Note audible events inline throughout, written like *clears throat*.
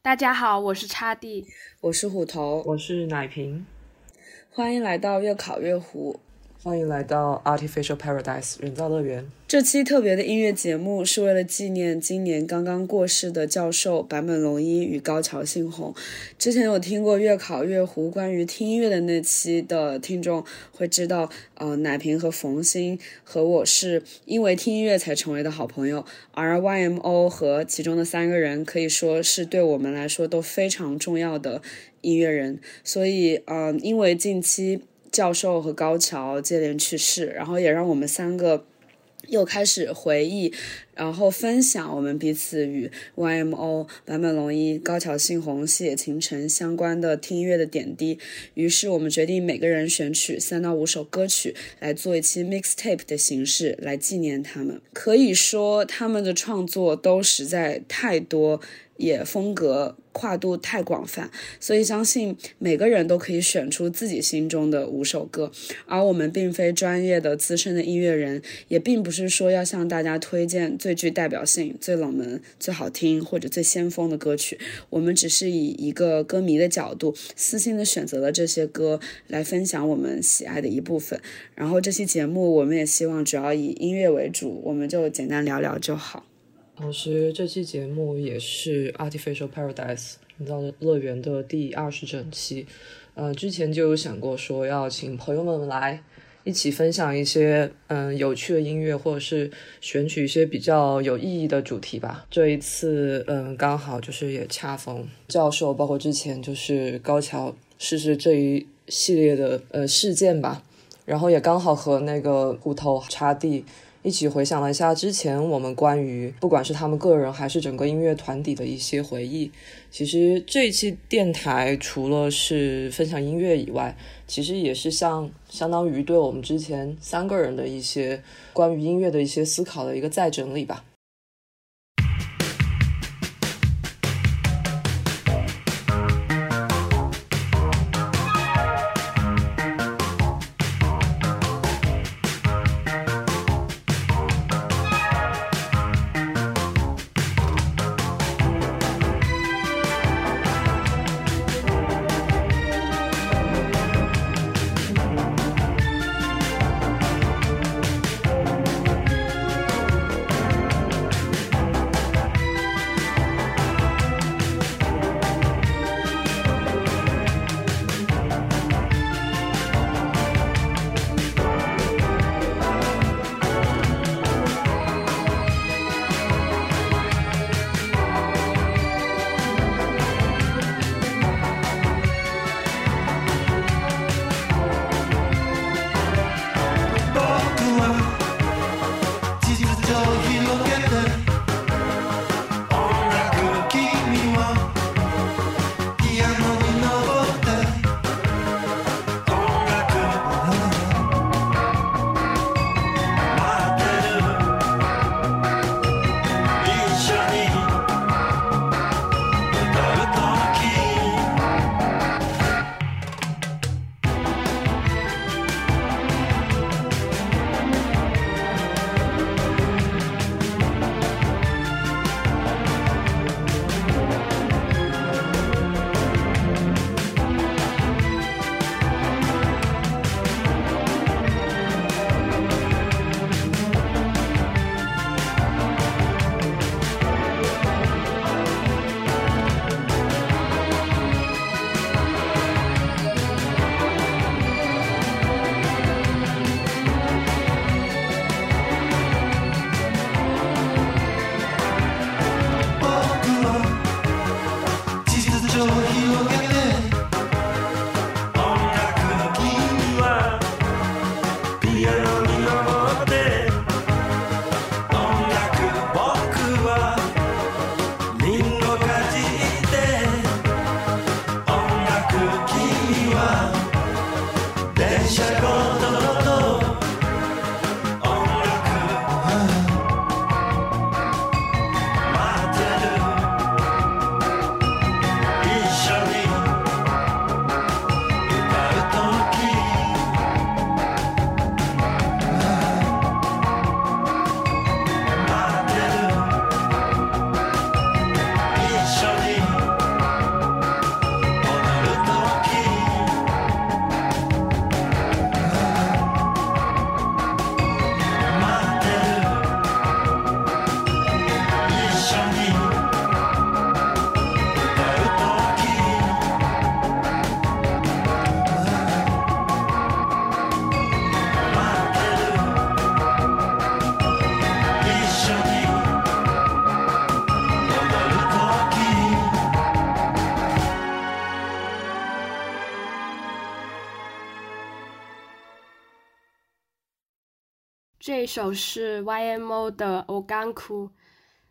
大家好，我是叉弟，我是虎头，我是奶瓶，欢迎来到越考越糊。欢迎来到 Artificial Paradise 人造乐园。这期特别的音乐节目是为了纪念今年刚刚过世的教授坂本龙一与高桥幸宏。之前有听过月考月湖关于听音乐的那期的听众会知道，呃，奶瓶和冯鑫和我是因为听音乐才成为的好朋友，而 YMO 和其中的三个人可以说是对我们来说都非常重要的音乐人。所以，呃，因为近期。教授和高桥接连去世，然后也让我们三个又开始回忆，然后分享我们彼此与 YMO、坂本龙一、高桥幸宏、细野晴臣相关的听音乐的点滴。于是我们决定每个人选取三到五首歌曲来做一期 mixtape 的形式来纪念他们。可以说他们的创作都实在太多。也风格跨度太广泛，所以相信每个人都可以选出自己心中的五首歌。而我们并非专业的资深的音乐人，也并不是说要向大家推荐最具代表性、最冷门、最好听或者最先锋的歌曲。我们只是以一个歌迷的角度，私心的选择了这些歌来分享我们喜爱的一部分。然后这期节目我们也希望主要以音乐为主，我们就简单聊聊就好。同时，这期节目也是 Artificial Paradise 人造乐园的第二十整期。呃，之前就有想过说要请朋友们来一起分享一些嗯有趣的音乐，或者是选取一些比较有意义的主题吧。这一次，嗯，刚好就是也恰逢教授，包括之前就是高桥逝世这一系列的呃事件吧，然后也刚好和那个骨头插地。一起回想了一下之前我们关于不管是他们个人还是整个音乐团体的一些回忆。其实这一期电台除了是分享音乐以外，其实也是像相当于对我们之前三个人的一些关于音乐的一些思考的一个再整理吧。首是 YMO 的《o g a n k u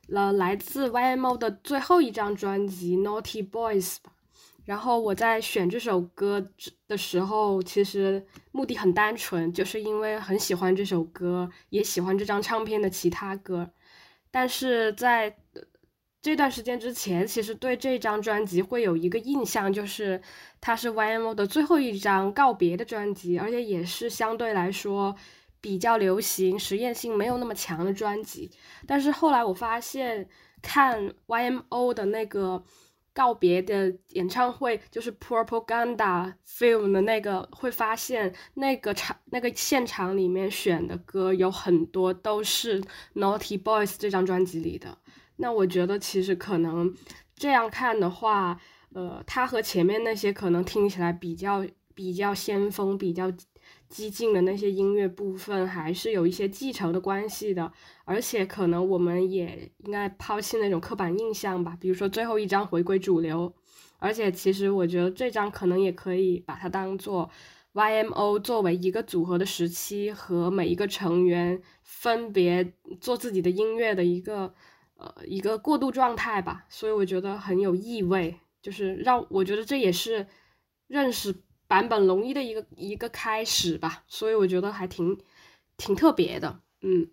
了，来自 YMO 的最后一张专辑《Naughty Boys》吧。然后我在选这首歌的时候，其实目的很单纯，就是因为很喜欢这首歌，也喜欢这张唱片的其他歌。但是在这段时间之前，其实对这张专辑会有一个印象，就是它是 YMO 的最后一张告别的专辑，而且也是相对来说比较流行、实验性没有那么强的专辑。但是后来我发现，看 YMO 的那个。告别的演唱会就是 Propaganda Film 的那个，会发现那个场那个现场里面选的歌有很多都是 Naughty Boys 这张专辑里的。那我觉得其实可能这样看的话，呃，它和前面那些可能听起来比较比较先锋、比较。激进的那些音乐部分还是有一些继承的关系的，而且可能我们也应该抛弃那种刻板印象吧。比如说最后一张回归主流，而且其实我觉得这张可能也可以把它当做 YMO 作为一个组合的时期和每一个成员分别做自己的音乐的一个呃一个过渡状态吧。所以我觉得很有意味，就是让我觉得这也是认识。版本龙一的一个一个开始吧，所以我觉得还挺挺特别的，嗯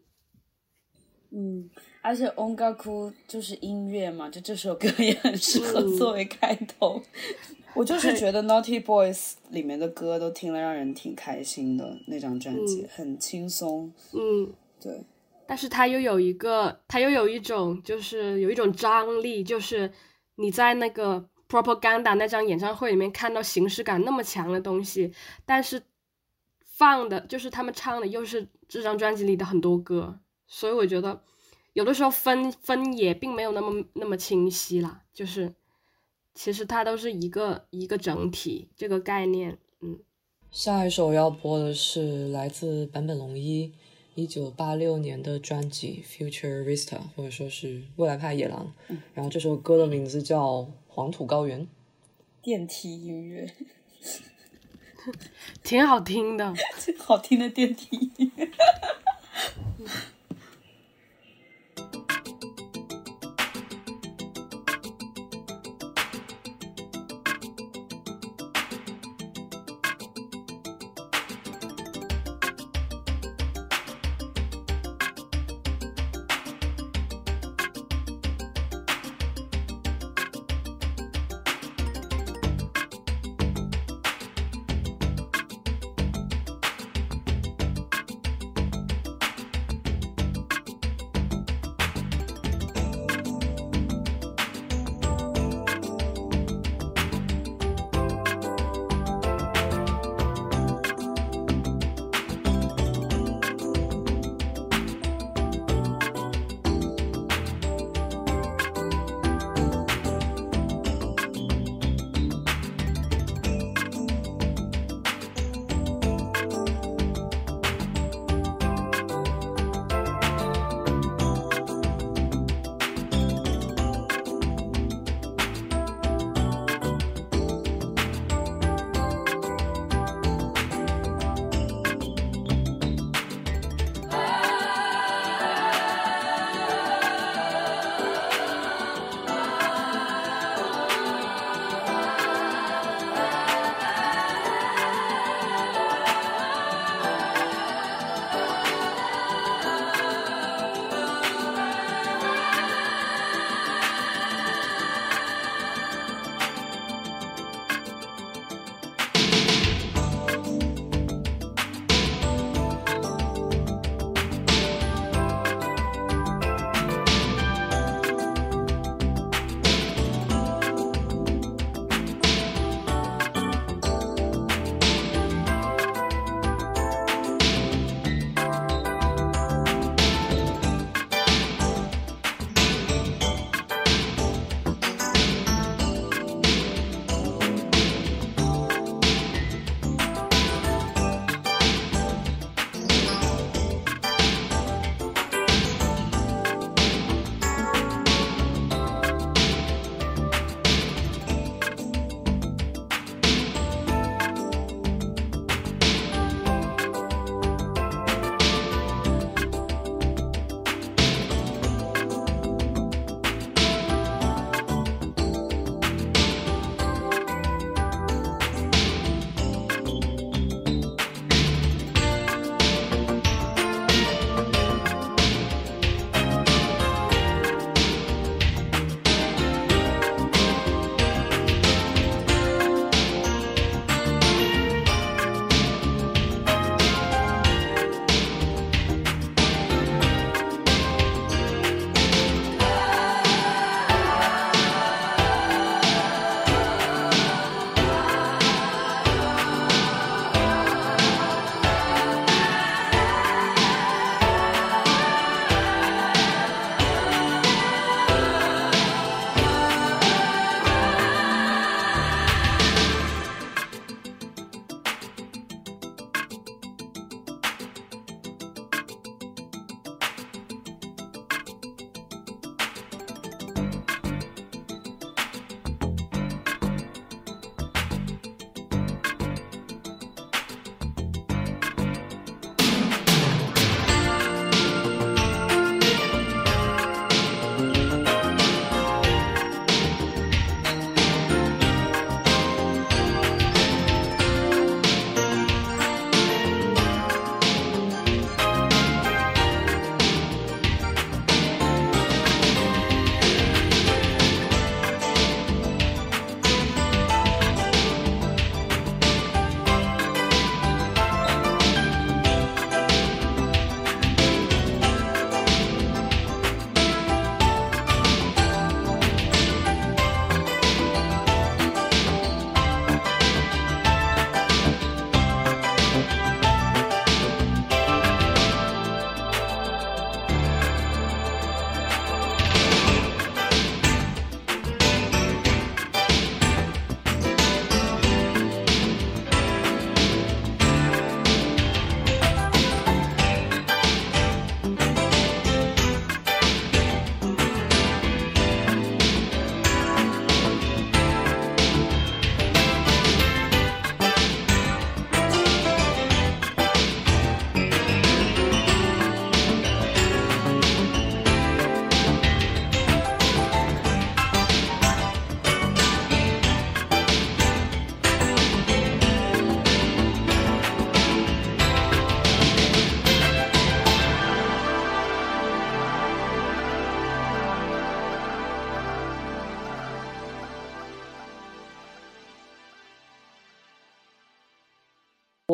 嗯，而且 Ongaku 就是音乐嘛，就这首歌也很 *laughs* 适合作为开头。*laughs* 我就是觉得 Naughty Boys 里面的歌都听了让人挺开心的，那张专辑很轻松，嗯，对。但是它又有一个，它又有一种，就是有一种张力，就是你在那个。Propaganda 那张演唱会里面看到形式感那么强的东西，但是放的就是他们唱的又是这张专辑里的很多歌，所以我觉得有的时候分分也并没有那么那么清晰啦，就是其实它都是一个一个整体这个概念。嗯，下一首要播的是来自坂本龙一一九八六年的专辑《Future Vista》，或者说是未来派野狼。然后这首歌的名字叫。黄土高原，电梯音乐，*laughs* 挺好听的，*laughs* 好听的电梯音乐。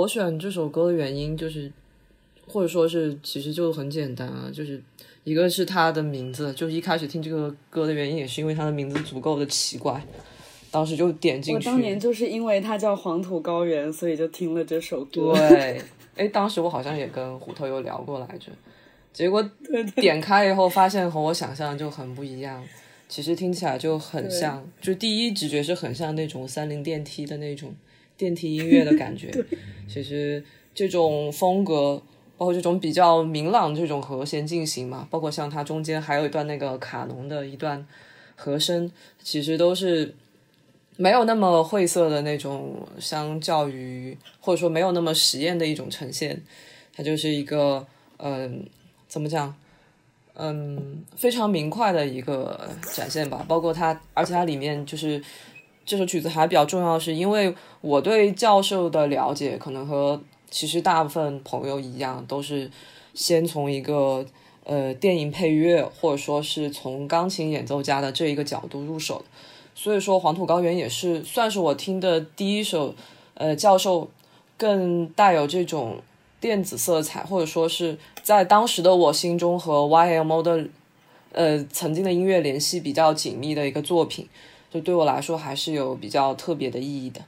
我选这首歌的原因就是，或者说是其实就很简单啊，就是一个是它的名字，就一开始听这个歌的原因也是因为它的名字足够的奇怪，当时就点进去。我当年就是因为它叫《黄土高原》，所以就听了这首歌。*laughs* 对，哎，当时我好像也跟虎头有聊过来着，结果 *laughs* 点开以后发现和我想象就很不一样。其实听起来就很像，就第一直觉是很像那种三菱电梯的那种电梯音乐的感觉。*laughs* 其实这种风格，包括这种比较明朗这种和弦进行嘛，包括像它中间还有一段那个卡农的一段和声，其实都是没有那么晦涩的那种，相较于或者说没有那么实验的一种呈现。它就是一个，嗯，怎么讲？嗯，非常明快的一个展现吧，包括它，而且它里面就是这首曲子还比较重要，是因为我对教授的了解可能和其实大部分朋友一样，都是先从一个呃电影配乐或者说是从钢琴演奏家的这一个角度入手，所以说《黄土高原》也是算是我听的第一首呃教授更带有这种。电子色彩，或者说是在当时的我心中和 YMO 的，呃，曾经的音乐联系比较紧密的一个作品，就对我来说还是有比较特别的意义的。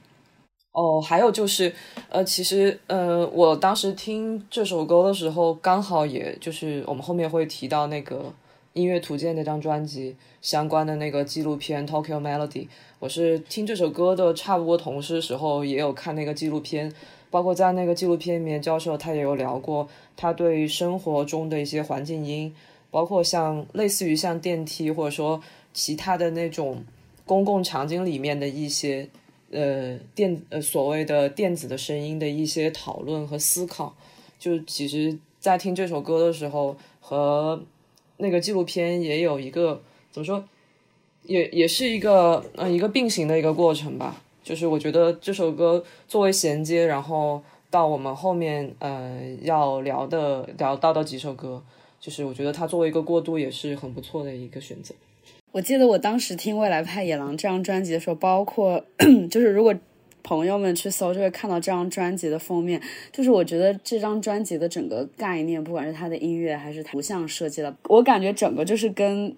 哦，还有就是，呃，其实，呃，我当时听这首歌的时候，刚好也就是我们后面会提到那个音乐图鉴那张专辑相关的那个纪录片 Tokyo Melody，我是听这首歌的差不多同时时候，也有看那个纪录片。包括在那个纪录片里面，教授他也有聊过，他对生活中的一些环境音，包括像类似于像电梯或者说其他的那种公共场景里面的一些呃电呃所谓的电子的声音的一些讨论和思考。就其实，在听这首歌的时候，和那个纪录片也有一个怎么说，也也是一个呃一个并行的一个过程吧。就是我觉得这首歌作为衔接，然后到我们后面呃要聊的聊到的几首歌，就是我觉得它作为一个过渡也是很不错的一个选择。我记得我当时听未来派野狼这张专辑的时候，包括 *clears throat* 就是如果朋友们去搜就会看到这张专辑的封面，就是我觉得这张专辑的整个概念，不管是它的音乐还是图像设计的，我感觉整个就是跟。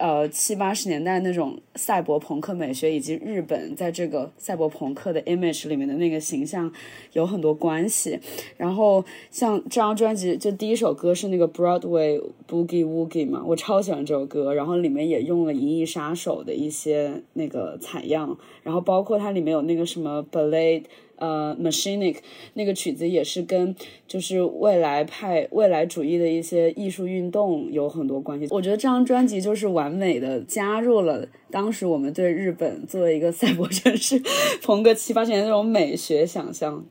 呃，七八十年代那种赛博朋克美学，以及日本在这个赛博朋克的 image 里面的那个形象有很多关系。然后像这张专辑，就第一首歌是那个 Broadway Boogie Woogie 嘛，我超喜欢这首歌。然后里面也用了《银翼杀手》的一些那个采样，然后包括它里面有那个什么 Ballet。呃，Machinic 那个曲子也是跟就是未来派未来主义的一些艺术运动有很多关系。我觉得这张专辑就是完美的加入了当时我们对日本作为一个赛博 *laughs* 城市，从个七八十年那种美学想象。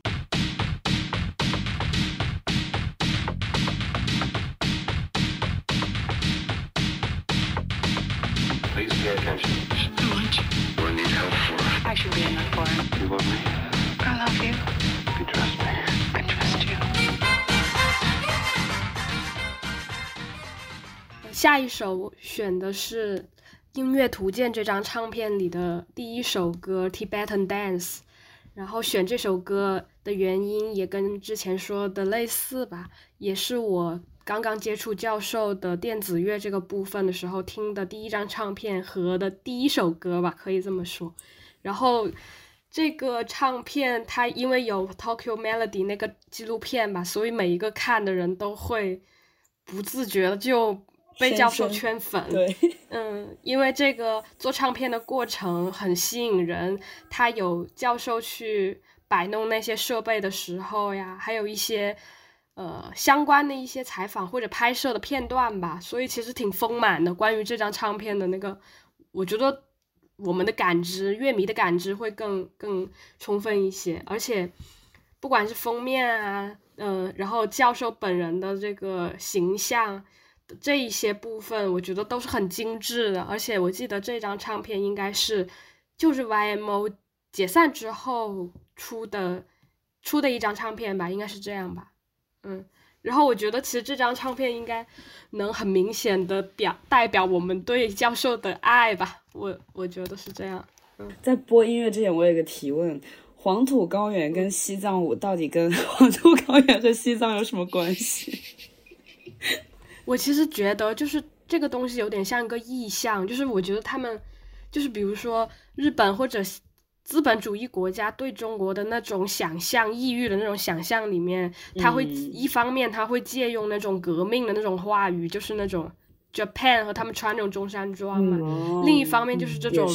下一首选的是《音乐图鉴》这张唱片里的第一首歌《Tibetan Dance》，然后选这首歌的原因也跟之前说的类似吧，也是我刚刚接触教授的电子乐这个部分的时候听的第一张唱片和的第一首歌吧，可以这么说。然后这个唱片它因为有 Tokyo Melody 那个纪录片吧，所以每一个看的人都会不自觉的就。被教授圈粉，对，*laughs* 嗯，因为这个做唱片的过程很吸引人，他有教授去摆弄那些设备的时候呀，还有一些呃相关的一些采访或者拍摄的片段吧，所以其实挺丰满的。关于这张唱片的那个，我觉得我们的感知，乐迷的感知会更更充分一些，而且不管是封面啊，嗯，然后教授本人的这个形象。这一些部分我觉得都是很精致的，而且我记得这张唱片应该是就是 YMO 解散之后出的出的一张唱片吧，应该是这样吧，嗯，然后我觉得其实这张唱片应该能很明显的表代表我们对教授的爱吧，我我觉得是这样。嗯在播音乐之前，我有个提问。黄土高原跟西藏舞到底跟 *laughs* 黄土高原和西藏有什么关系？我其实觉得就是这个东西有点像一个意象，就是我觉得他们就是比如说日本或者资本主义国家对中国的那种想象、抑郁的那种想象里面，他会一方面他会借用那种革命的那种话语，就是那种 Japan 和他们穿那种中山装嘛，另一方面就是这种。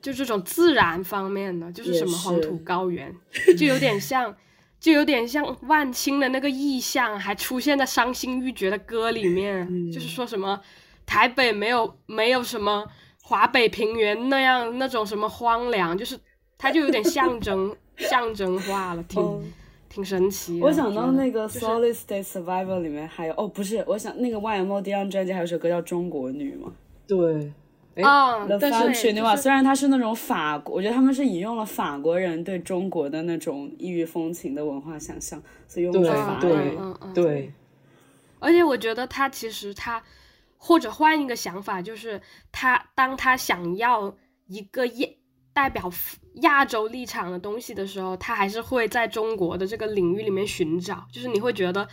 就这种自然方面的，就是什么黄土高原，就有点像，就有点像万青的那个意象，还出现在伤心欲绝的歌里面，就是说什么台北没有没有什么华北平原那样那种什么荒凉，就是它就有点象征象征化了，挺挺神奇。我想到那个 Solid State Survivor 里面还有哦，不是，我想那个 YMO 第一张专辑还有首歌叫中国女嘛，对。啊，但是对吧？虽然它是那种法国，我觉得他们是引用了法国人对中国的那种异域风情的文化想象，所以用法语对对。而且我觉得他其实他或者换一个想法，就是他当他想要一个亚代表亚洲立场的东西的时候，他还是会在中国的这个领域里面寻找，就是你会觉得。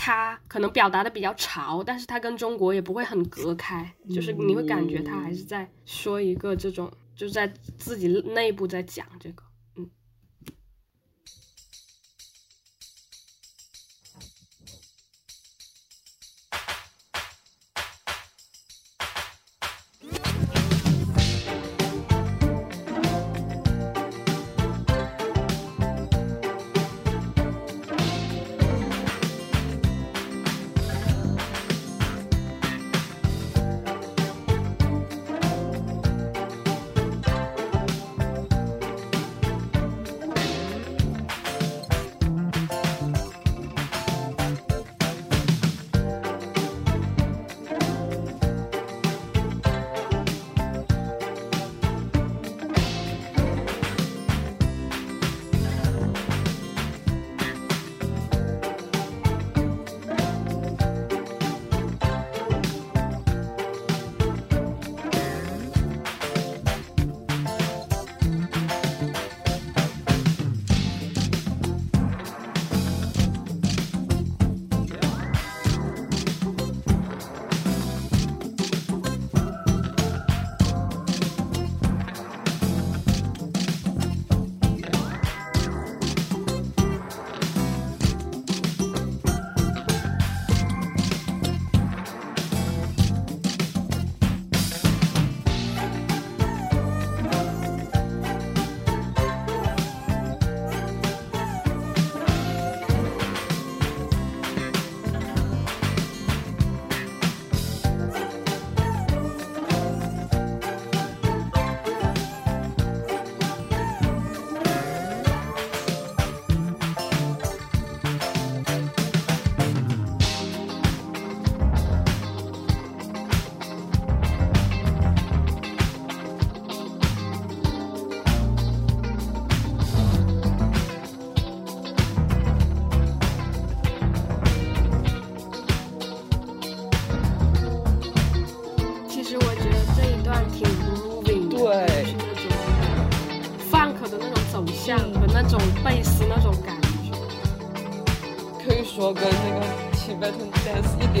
他可能表达的比较潮，但是他跟中国也不会很隔开，就是你会感觉他还是在说一个这种，就是在自己内部在讲这个。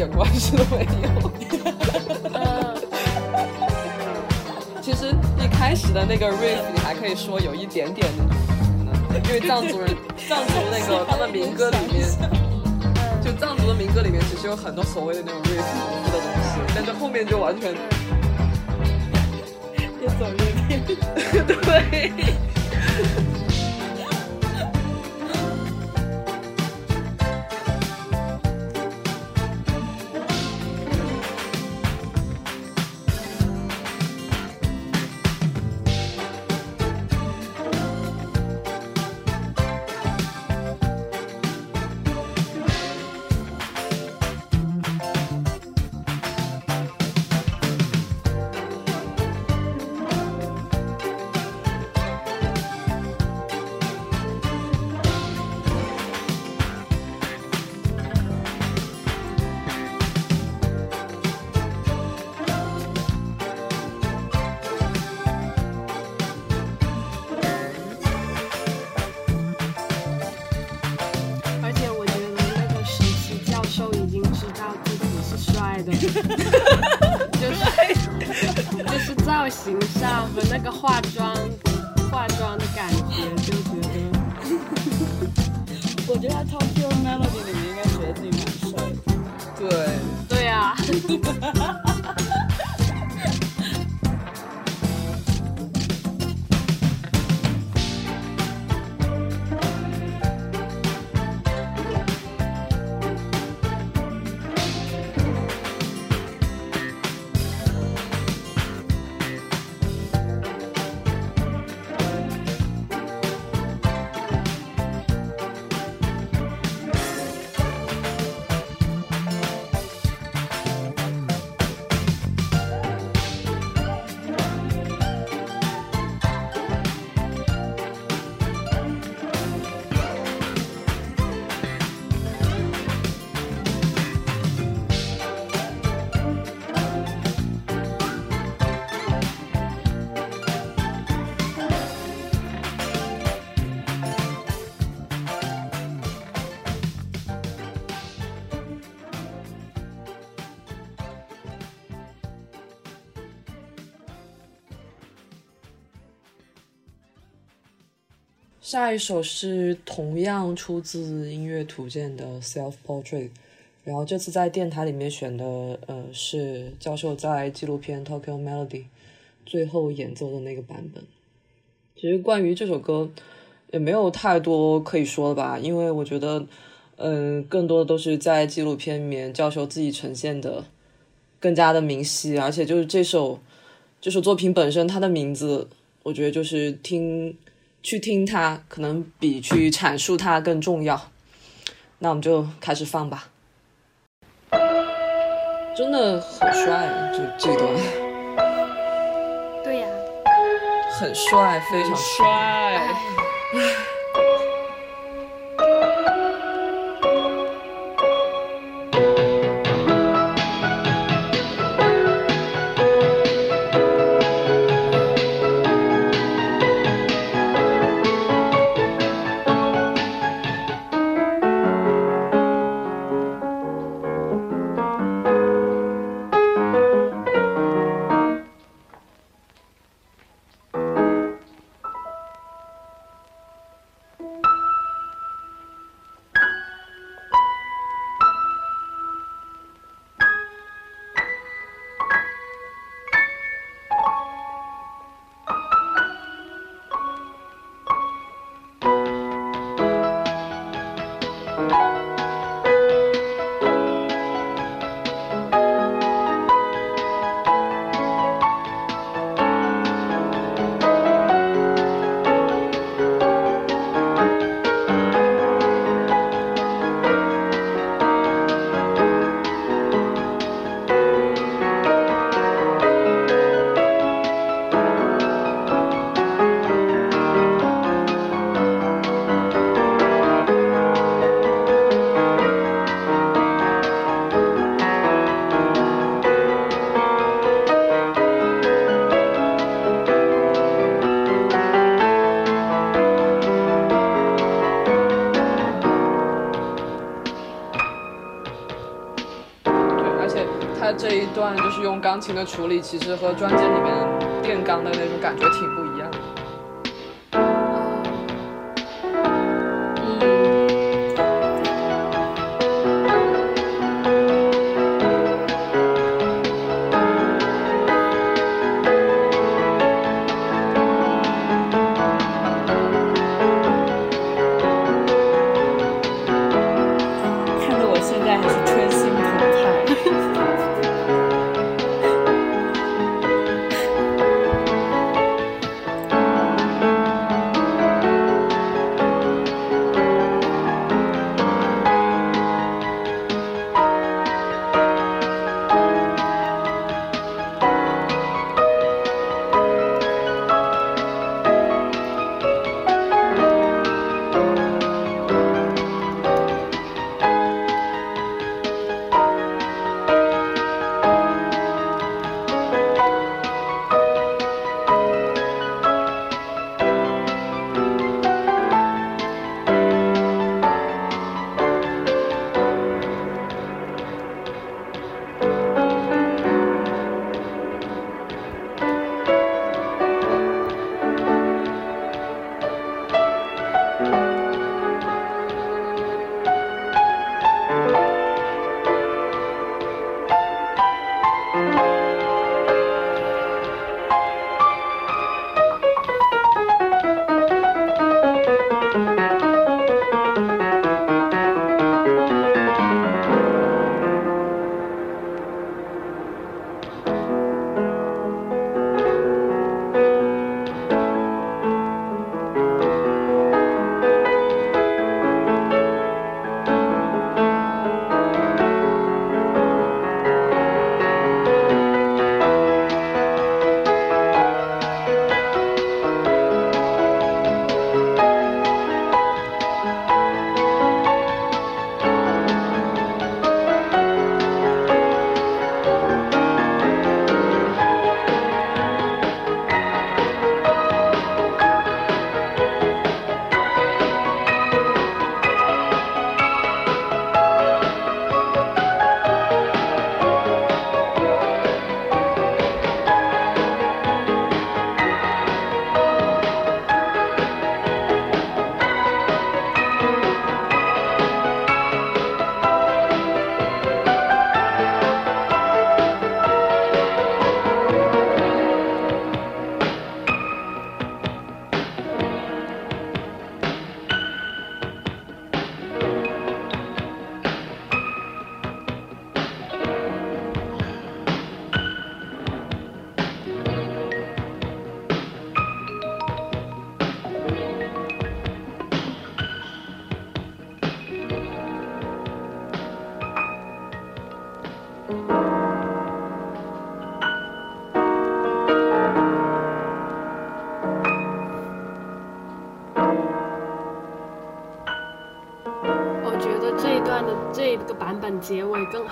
都没有。其实一开始的那个 riff 你还可以说有一点点，因为藏族人 *laughs* 藏族那个他们民歌里面，就藏族的民歌里面其实有很多所谓的那种 riff 重复的东西，但是后面就完全越走越偏。*laughs* 对。下一首是同样出自音乐图鉴的 Self Portrait，然后这次在电台里面选的，呃，是教授在纪录片 Tokyo Melody 最后演奏的那个版本。其实关于这首歌也没有太多可以说的吧，因为我觉得，嗯、更多的都是在纪录片里面教授自己呈现的更加的明晰，而且就是这首这首作品本身，它的名字，我觉得就是听去听它，可能比去阐述它更重要。那我们就开始放吧。真的很帅，这这段对呀、很帅，非常帅。钢琴的处理，其实和专辑里面电钢的那种感觉挺不一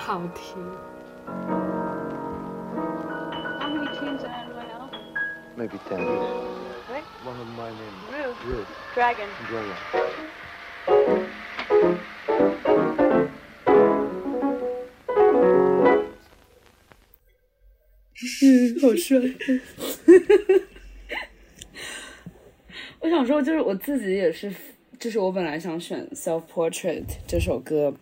好听。How many teams in NYL? Maybe ten. Right? One of my name. Ruth. Rude. Dragon. Dragon. 嗯，好帅。我想说，就是我自己也是，就是我本来想选《Self Portrait》这首歌，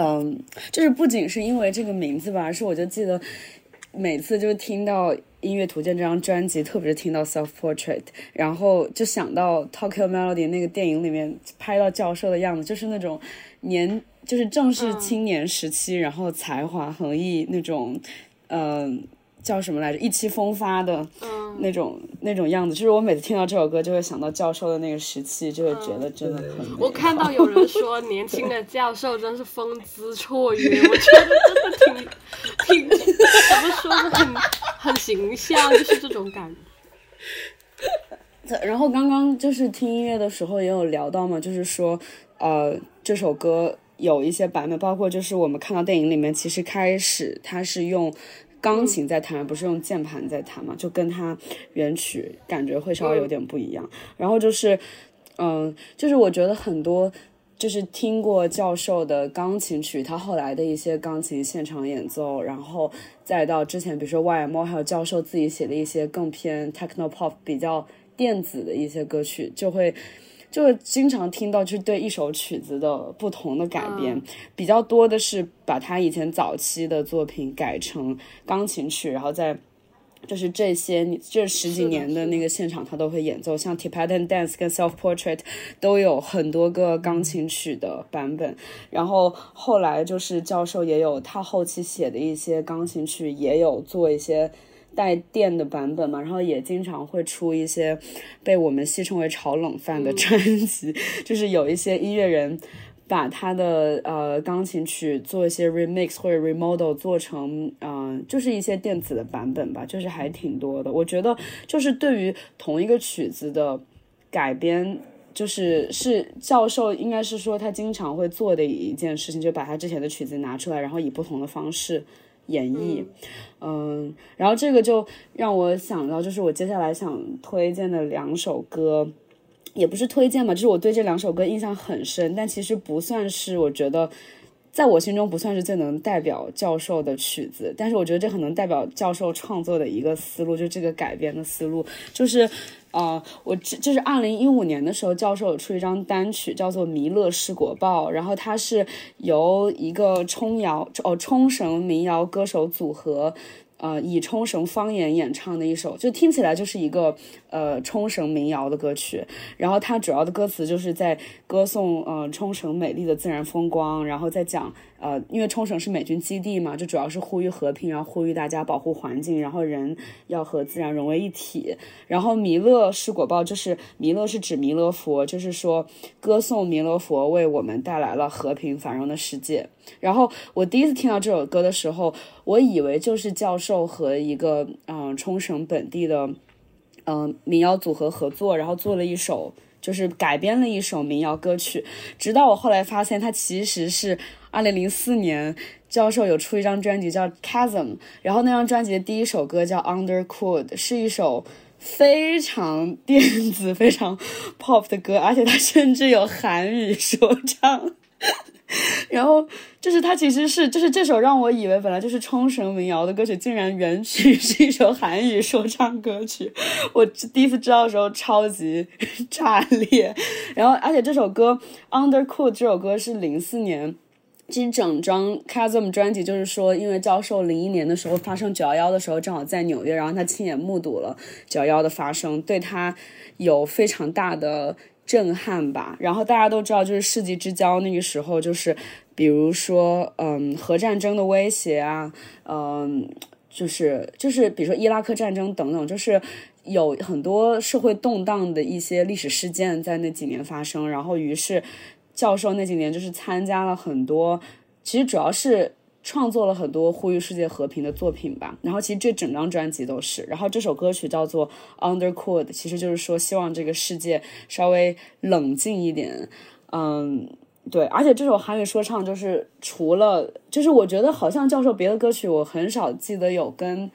嗯，就是不仅是因为这个名字吧，而是我就记得每次就是听到《音乐图鉴》这张专辑，特别是听到《Self Portrait》，然后就想到《Tokyo Melody》那个电影里面拍到教授的样子，就是那种年，就是正是青年时期，然后才华横溢那种，嗯、叫什么来着？意气风发的那种、那种样子，就是我每次听到这首歌，就会想到教授的那个时期，就会觉得真的很。我看到有人说年轻的教授真是风姿绰约，我觉得真的挺挺怎么说呢，很很形象，就是这种感觉。*laughs* 然后刚刚就是听音乐的时候也有聊到嘛，就是说，呃，这首歌有一些版本，包括就是我们看到电影里面，其实开始它是用钢琴在弹，不是用键盘在弹嘛，就跟它原曲感觉会稍微有点不一样。然后就是，嗯、就是我觉得很多。就是听过教授的钢琴曲，他后来的一些钢琴现场演奏，然后再到之前比如说 YMO 还有教授自己写的一些更偏 techno pop 比较电子的一些歌曲，就会就是经常听到就是对一首曲子的不同的改编，比较多的是把他以前早期的作品改成钢琴曲，然后再。就是这些这十几年的那个现场，他都会演奏，像《Tibetan Dance》跟《Self Portrait》都有很多个钢琴曲的版本。然后后来就是教授也有他后期写的一些钢琴曲，也有做一些带电的版本嘛。然后也经常会出一些被我们戏称为“炒冷饭”的专辑，就是有一些音乐人。把他的呃钢琴曲做一些 remix 或者 remodel 做成嗯、呃就是一些电子的版本吧，就是还挺多的。我觉得就是对于同一个曲子的改编，就是是教授应该是说他经常会做的一件事情，就把他之前的曲子拿出来，然后以不同的方式演绎。嗯，然后这个就让我想到，就是我接下来想推荐的两首歌。也不是推荐嘛，就是我对这两首歌印象很深，但其实不算是我觉得，在我心中不算是最能代表教授的曲子，但是我觉得这很能代表教授创作的一个思路，就这个改编的思路，就是，呃，我这就是二零一五年的时候，教授有出一张单曲叫做《弥勒是果报》，然后它是由一个冲谣哦冲绳民谣歌手组合。呃，以冲绳方言演唱的一首，就听起来就是一个呃冲绳民谣的歌曲。然后它主要的歌词就是在歌颂呃冲绳美丽的自然风光，然后再讲呃，因为冲绳是美军基地嘛，就主要是呼吁和平，然后呼吁大家保护环境，然后人要和自然融为一体。然后弥勒是果报，就是弥勒是指弥勒佛，就是说歌颂弥勒佛为我们带来了和平繁荣的世界。然后我第一次听到这首歌的时候，我以为就是教授和一个嗯、冲绳本地的嗯、民谣组合合作，然后做了一首就是改编了一首民谣歌曲。直到我后来发现，它其实是二零零四年教授有出一张专辑叫《Chasm》，然后那张专辑的第一首歌叫《Undercooled》，是一首。非常电子、非常 pop 的歌，而且它甚至有韩语说唱。*laughs* 然后就是它其实是就是这首让我以为本来就是冲绳民谣的歌曲，竟然原曲是一首韩语说唱歌曲。我第一次知道的时候超级炸裂。然后而且这首歌《Undercool》这首歌是零四年。其实整张 Chasm 专辑就是说，因为教授零一年的时候发生九幺幺的时候，正好在纽约，然后他亲眼目睹了九幺幺的发生，对他有非常大的震撼吧。然后大家都知道，就是世纪之交那个时候，就是比如说，嗯，核战争的威胁啊，嗯，就是就是比如说伊拉克战争等等，就是有很多社会动荡的一些历史事件在那几年发生，然后于是。教授那几年就是参加了很多，其实主要是创作了很多呼吁世界和平的作品吧。然后其实这整张专辑都是。然后这首歌曲叫做《Undercooled》，其实就是说希望这个世界稍微冷静一点。嗯，对，而且这首韩语说唱就是除了，就是我觉得好像教授别的歌曲我很少记得有跟，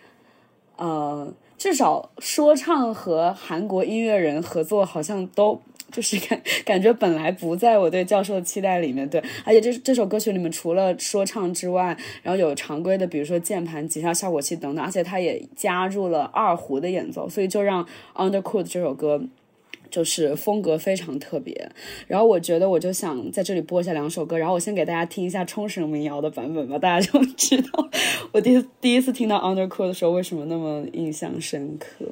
呃，至少说唱和韩国音乐人合作，好像都就是感感觉本来不在我对教授的期待里面。对，而且这这首歌曲里面除了说唱之外，然后有常规的，比如说键盘、吉他、效果器等等，而且它也加入了二胡的演奏，所以就让《Undercool》这首歌。就是风格非常特别，然后我觉得我就想在这里播一下两首歌，然后我先给大家听一下冲绳民谣的版本吧，大家就知道 *laughs* 我第第一次听到 Undercool 的时候为什么那么印象深刻。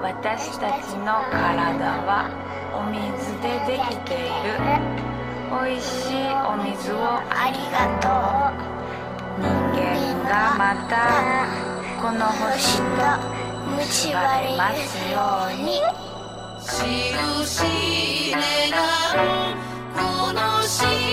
私たちの体はお水でできている美味しいお水をありがとう。人間がまたこの星と結ばれますように。印ねらんこの島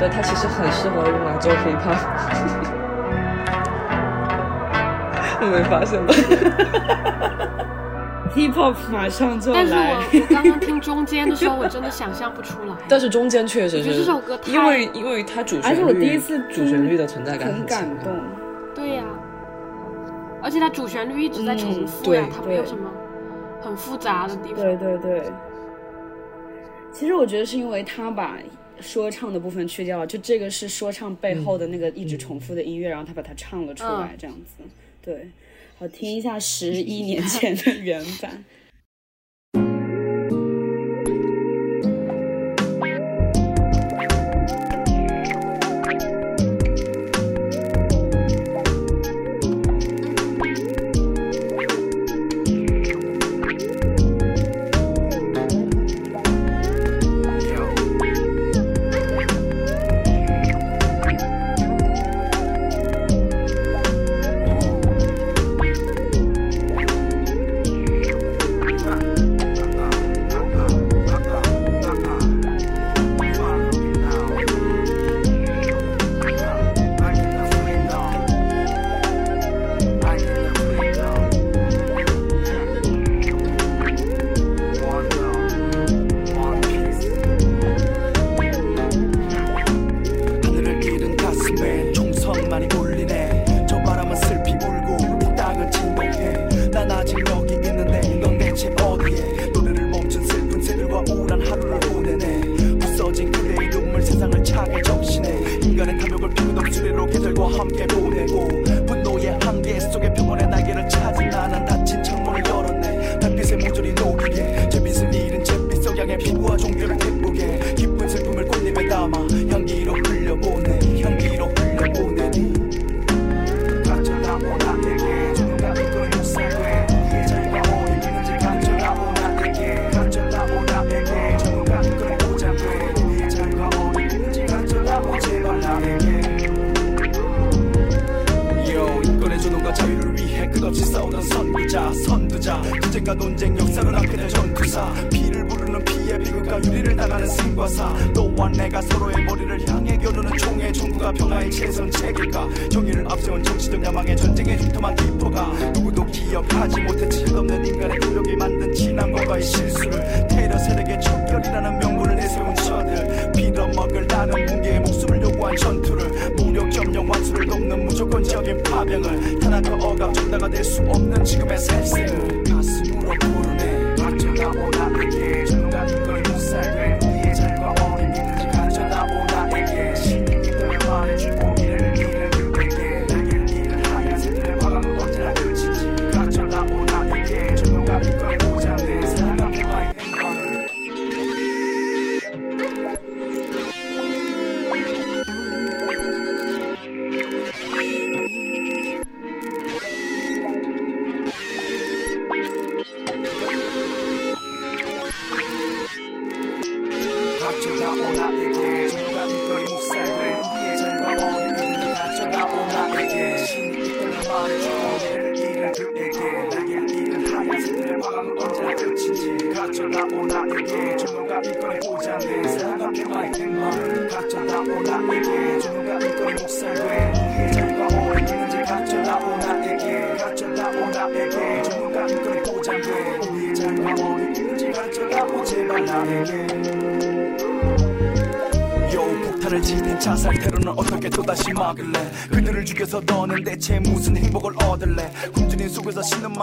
对它其实很适合用来做 hiphop，*laughs* 你没发现吗？*laughs* hiphop 马上就要来。但是我我刚刚听中间的时候，我真的想象不出来。*laughs* 但是中间确实是，因为因为它主旋律。而且我第一次主旋律的存在感很感动。对呀，而且它主旋律一直在重复呀，它没有什么很复杂的地方。对对对。其实我觉得是因为它吧。说唱的部分去掉了就这个是说唱背后的那个一直重复的音乐然后他把它唱了出来这样子。对好听一下十一年前的原版。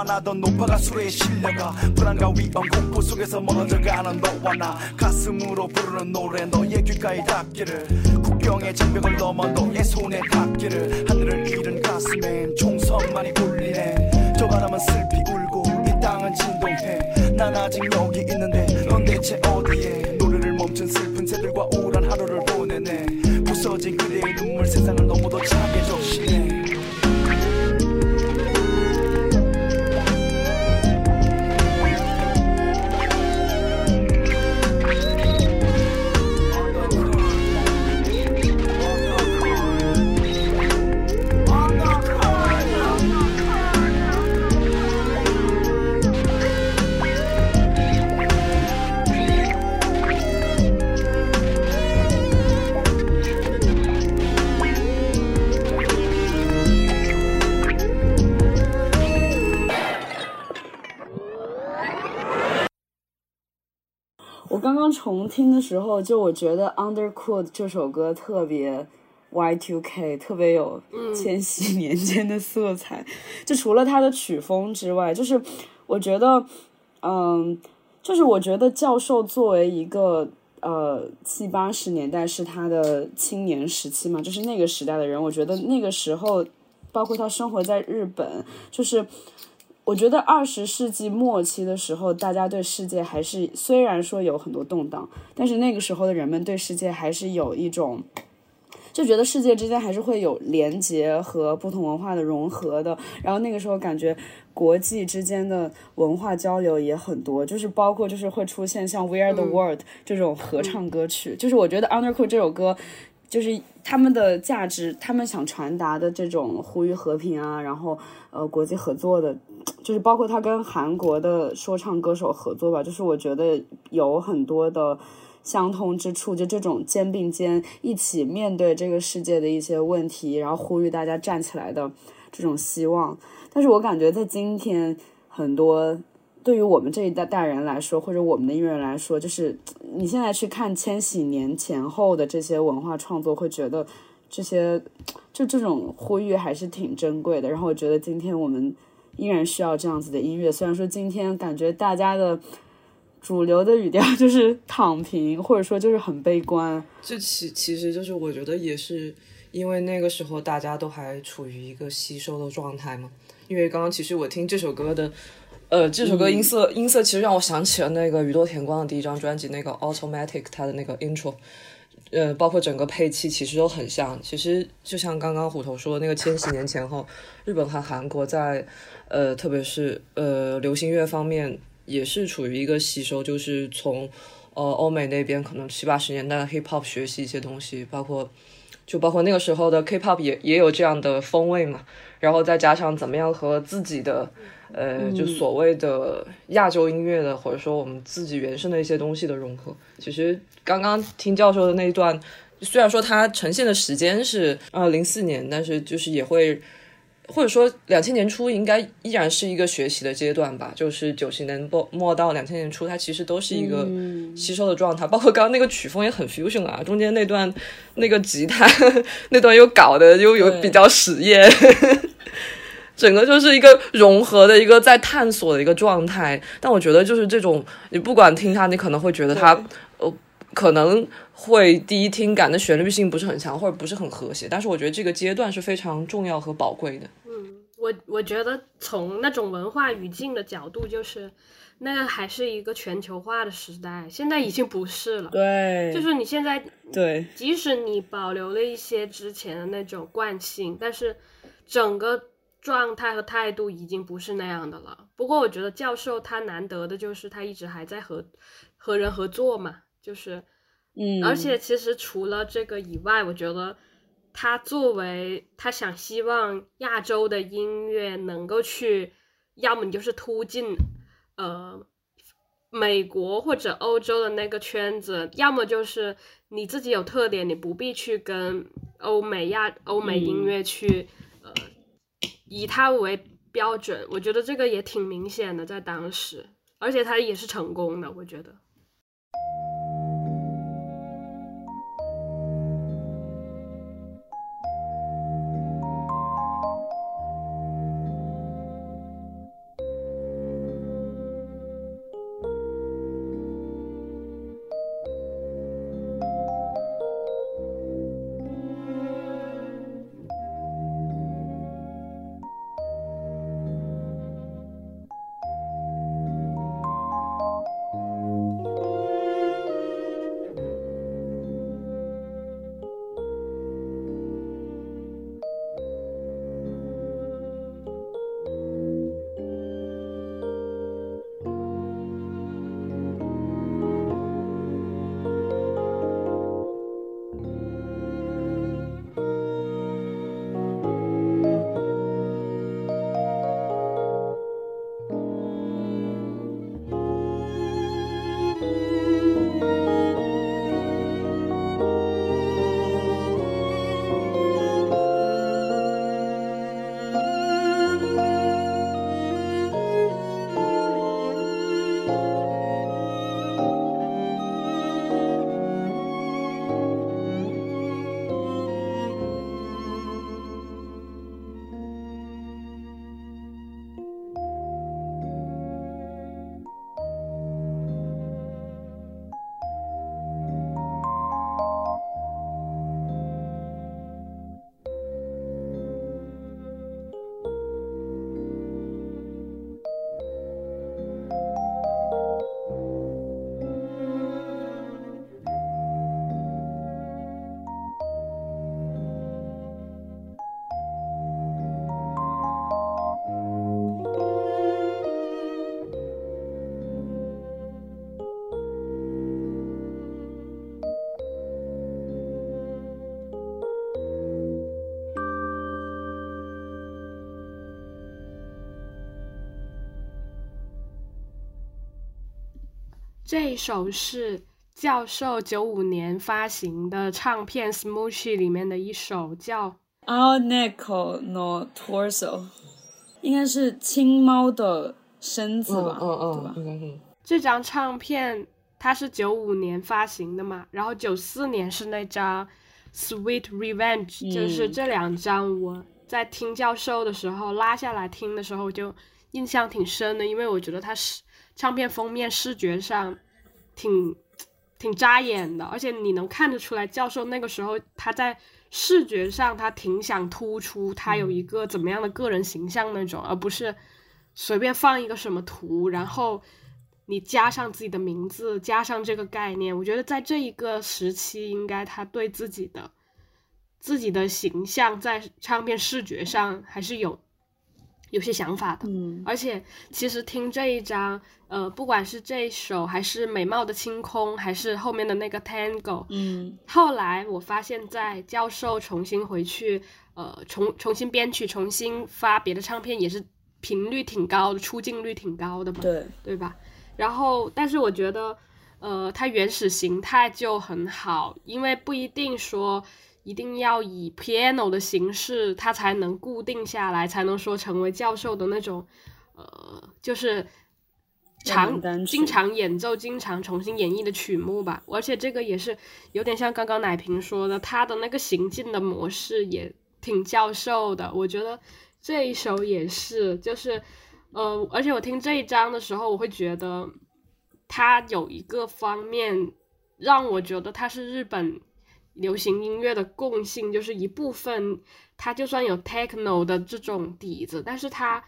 나던 노파가 술에 실려가. 불안과 위험 공포 속에서 멀어져가는 너와 나. 가슴으로 부르는 노래 너의 귓가에 닿기를. 국경의 장벽을 넘어 너의 손에 닿기를. 하늘을 잃은 가슴엔 총선만이 울리네. 저 바람은 슬피 울고 이 땅은 진동해. 난 아직 여기 있는데 넌 대체 어디에? 重听的时候，就我觉得《Undercoat》这首歌特别 Y2K，特别有千禧 *laughs* 年间的色彩。就除了它的曲风之外，就是我觉得，嗯，就是我觉得教授作为一个呃七八十年代是他的青年时期嘛，就是那个时代的人，我觉得那个时候，包括他生活在日本，就是。我觉得二十世纪末期的时候，大家对世界还是虽然说有很多动荡，但是那个时候的人们对世界还是有一种，就觉得世界之间还是会有连结和不同文化的融合的。然后那个时候感觉国际之间的文化交流也很多，就是包括就是会出现像《We Are the World》这种合唱歌曲。就是我觉得《Undercoat》这首歌，就是他们的价值，他们想传达的这种呼吁和平啊，然后呃国际合作的。就是包括他跟韩国的说唱歌手合作吧，就是我觉得有很多的相通之处，就这种肩并肩一起面对这个世界的一些问题，然后呼吁大家站起来的这种希望。但是我感觉在今天，很多对于我们这一代代人来说，或者我们的音乐人来说，就是你现在去看千禧年前后的这些文化创作，会觉得这些就这种呼吁还是挺珍贵的。然后我觉得今天我们。依然需要这样子的音乐，虽然说今天感觉大家的主流的语调 *laughs* 就是躺平，或者说就是很悲观。这其其实就是我觉得也是因为那个时候大家都还处于一个吸收的状态嘛。因为刚刚其实我听这首歌的，呃，这首歌音色音色其实让我想起了那个宇多田光的第一张专辑那个 Automatic，它的那个 intro。呃，包括整个配器其实都很像。其实就像刚刚虎头说的那个千禧年前后，日本和韩国在呃，特别是呃流行乐方面也是处于一个吸收，就是从呃欧美那边可能七八十年代的 hip hop 学习一些东西，包括就包括那个时候的 K-pop 也也有这样的风味嘛。然后再加上怎么样和自己的。呃，就所谓的亚洲音乐的，或者说我们自己原生的一些东西的融合，其实刚刚听教授的那一段，虽然说它呈现的时间是呃零四年，但是就是也会，或者说两千年初应该依然是一个学习的阶段吧，就是九十年末末到两千年初，它其实都是一个吸收的状态，包括刚刚那个曲风也很 fusion 啊，中间那段那个吉他 *laughs* 那段又搞的又有比较实验。*laughs* 整个就是一个融合的一个在探索的一个状态，但我觉得就是这种，你不管听它，你可能会觉得它，呃，可能会第一听感的旋律性不是很强，或者不是很和谐，但是我觉得这个阶段是非常重要和宝贵的。嗯，我我觉得从那种文化语境的角度，就是那个还是一个全球化的时代，现在已经不是了。对，就是你现在对，即使你保留了一些之前的那种惯性，但是整个。状态和态度已经不是那样的了。不过我觉得教授他难得的就是他一直还在和和人合作嘛，就是，嗯，而且其实除了这个以外，我觉得他作为他想希望亚洲的音乐能够去，要么你就是突进呃美国或者欧洲的那个圈子，要么就是你自己有特点，你不必去跟欧美亚欧美音乐去。呃以他为标准，我觉得这个也挺明显的，在当时，而且他也是成功的，我觉得。这一首是教授九五年发行的唱片《Smoochy》里面的一首叫 Our Neko no Torso，应该是青猫的身子吧？嗯嗯对吧嗯，？应该是。这张唱片，它是九五年发行的嘛，然后九四年是那张《Sweet Revenge》，就是嗯这两张我在听教授的时候拉下来听的时候就印象挺深的，因为我觉得它是唱片封面视觉上挺挺扎眼的，而且你能看得出来教授那个时候他在视觉上他挺想突出他有一个怎么样的个人形象那种，而不是随便放一个什么图，然后你加上自己的名字，加上这个概念。我觉得在这一个时期，应该他对自己的自己的形象在唱片视觉上还是有有些想法的。嗯而且其实听这一张，呃，不管是这一首，还是美貌的清空，还是后面的那个 Tango，嗯后来我发现，在教授重新回去，呃，重重新编曲、重新发别的唱片，也是频率挺高的，出镜率挺高的嘛，对，对吧？然后，但是我觉得，呃，它原始形态就很好，因为不一定说一定要以 piano 的形式，它才能固定下来，才能说成为教授的那种，呃，就是常经常演奏、经常重新演绎的曲目吧。而且这个也是有点像刚刚奶瓶说的，他的那个行进的模式也挺教授的。我觉得这一首也是，就是呃，而且我听这一章的时候，我会觉得它有一个方面让我觉得它是日本流行音乐的共性，就是一部分它就算有 techno 的这种底子，但是它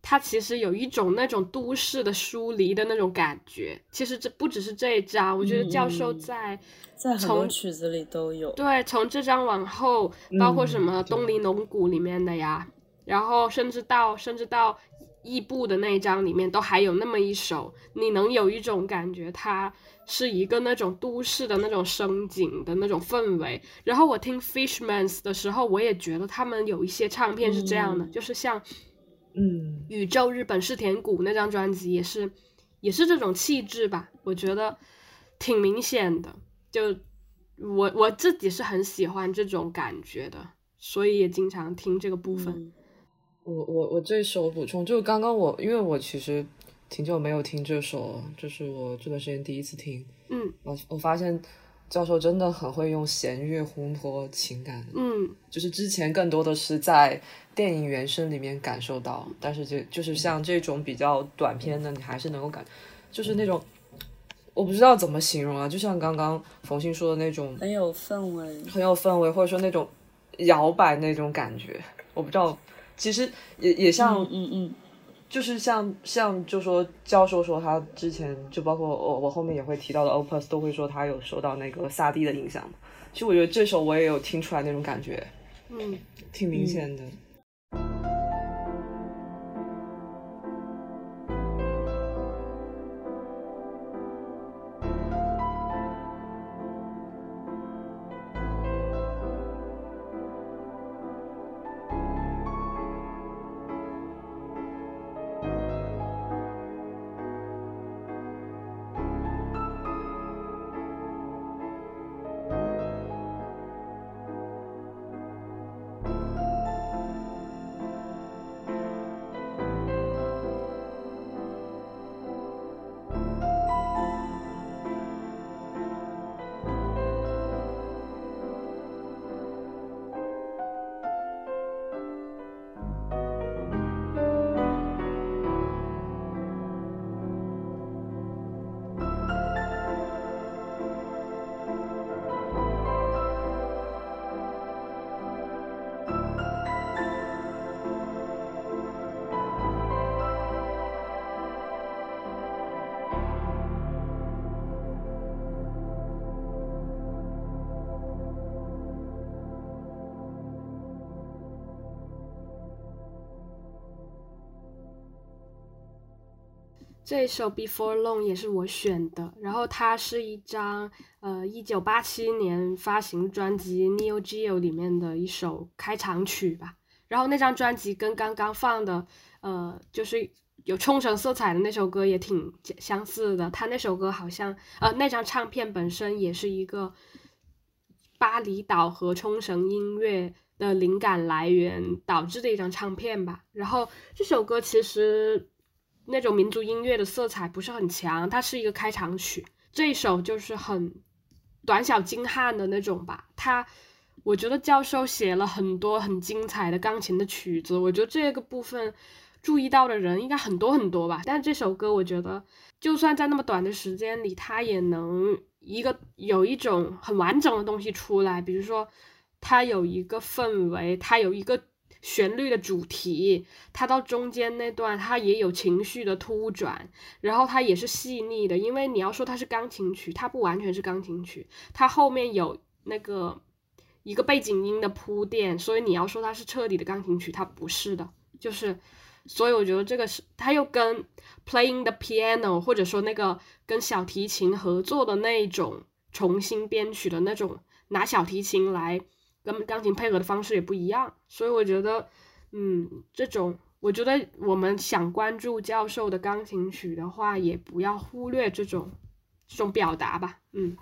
它其实有一种那种都市的疏离的那种感觉。其实这不只是这一张，我觉得教授嗯在在很多从曲子里都有。对，从这张往后，包括什嗯么东篱龙骨里面的呀，然后甚至到甚至到异步的那一张里面，都还有那么一首，你能有一种感觉，它是一个那种都市的那种声景的那种氛围。然后我听 Fishmans 的时候，我也觉得他们有一些唱片是这样的，嗯就是像嗯，宇宙日本世田谷那张专辑也是也是这种气质吧，我觉得挺明显的。就我我自己是很喜欢这种感觉的，所以也经常听这个部分。嗯我我我这首补充，就是刚刚我因为我其实挺久没有听这首了，这是我这段时间第一次听，嗯我我发现教授真的很会用弦乐烘托情感，嗯就是之前更多的是在电影原声里面感受到，但是就就是像这种比较短篇的，你还是能够感，就是那种我不知道怎么形容啊，就像刚刚冯鑫说的那种很有氛围。很有氛围，或者说那种摇摆那种感觉，我不知道，其实也也像嗯嗯嗯，就是像像就说教授说他之前就包括我我后面也会提到的 Opus 都会说他有受到那个萨蒂的影响。其实我觉得这首我也有听出来那种感觉，嗯，挺明显的。这首 Before Long 也是我选的，然后它是一张呃一九八七年发行专辑《Neo Geo》里面的一首开场曲吧。然后那张专辑跟刚刚放的呃就是有冲绳色彩的那首歌也挺相似的。他那首歌好像呃那张唱片本身也是一个巴厘岛和冲绳音乐的灵感来源导致的一张唱片吧。然后这首歌其实那种民族音乐的色彩不是很强，它是一个开场曲。这一首就是很短小精悍的那种吧。它我觉得教授写了很多很精彩的钢琴的曲子，我觉得这个部分注意到的人应该很多很多吧。但这首歌我觉得就算在那么短的时间里，它也能一个有一种很完整的东西出来，比如说它有一个氛围，它有一个。旋律的主题，它到中间那段，它也有情绪的突转，然后它也是细腻的。因为你要说它是钢琴曲，它不完全是钢琴曲，它后面有那个一个背景音的铺垫，所以你要说它是彻底的钢琴曲，它不是的。就是，所以我觉得这个是，它又跟 playing the piano 或者说那个跟小提琴合作的那种重新编曲的那种，拿小提琴来。跟钢琴配合的方式也不一样，所以我觉得，嗯，这种我觉得我们想关注教授的钢琴曲的话，也不要忽略这种这种表达吧，嗯。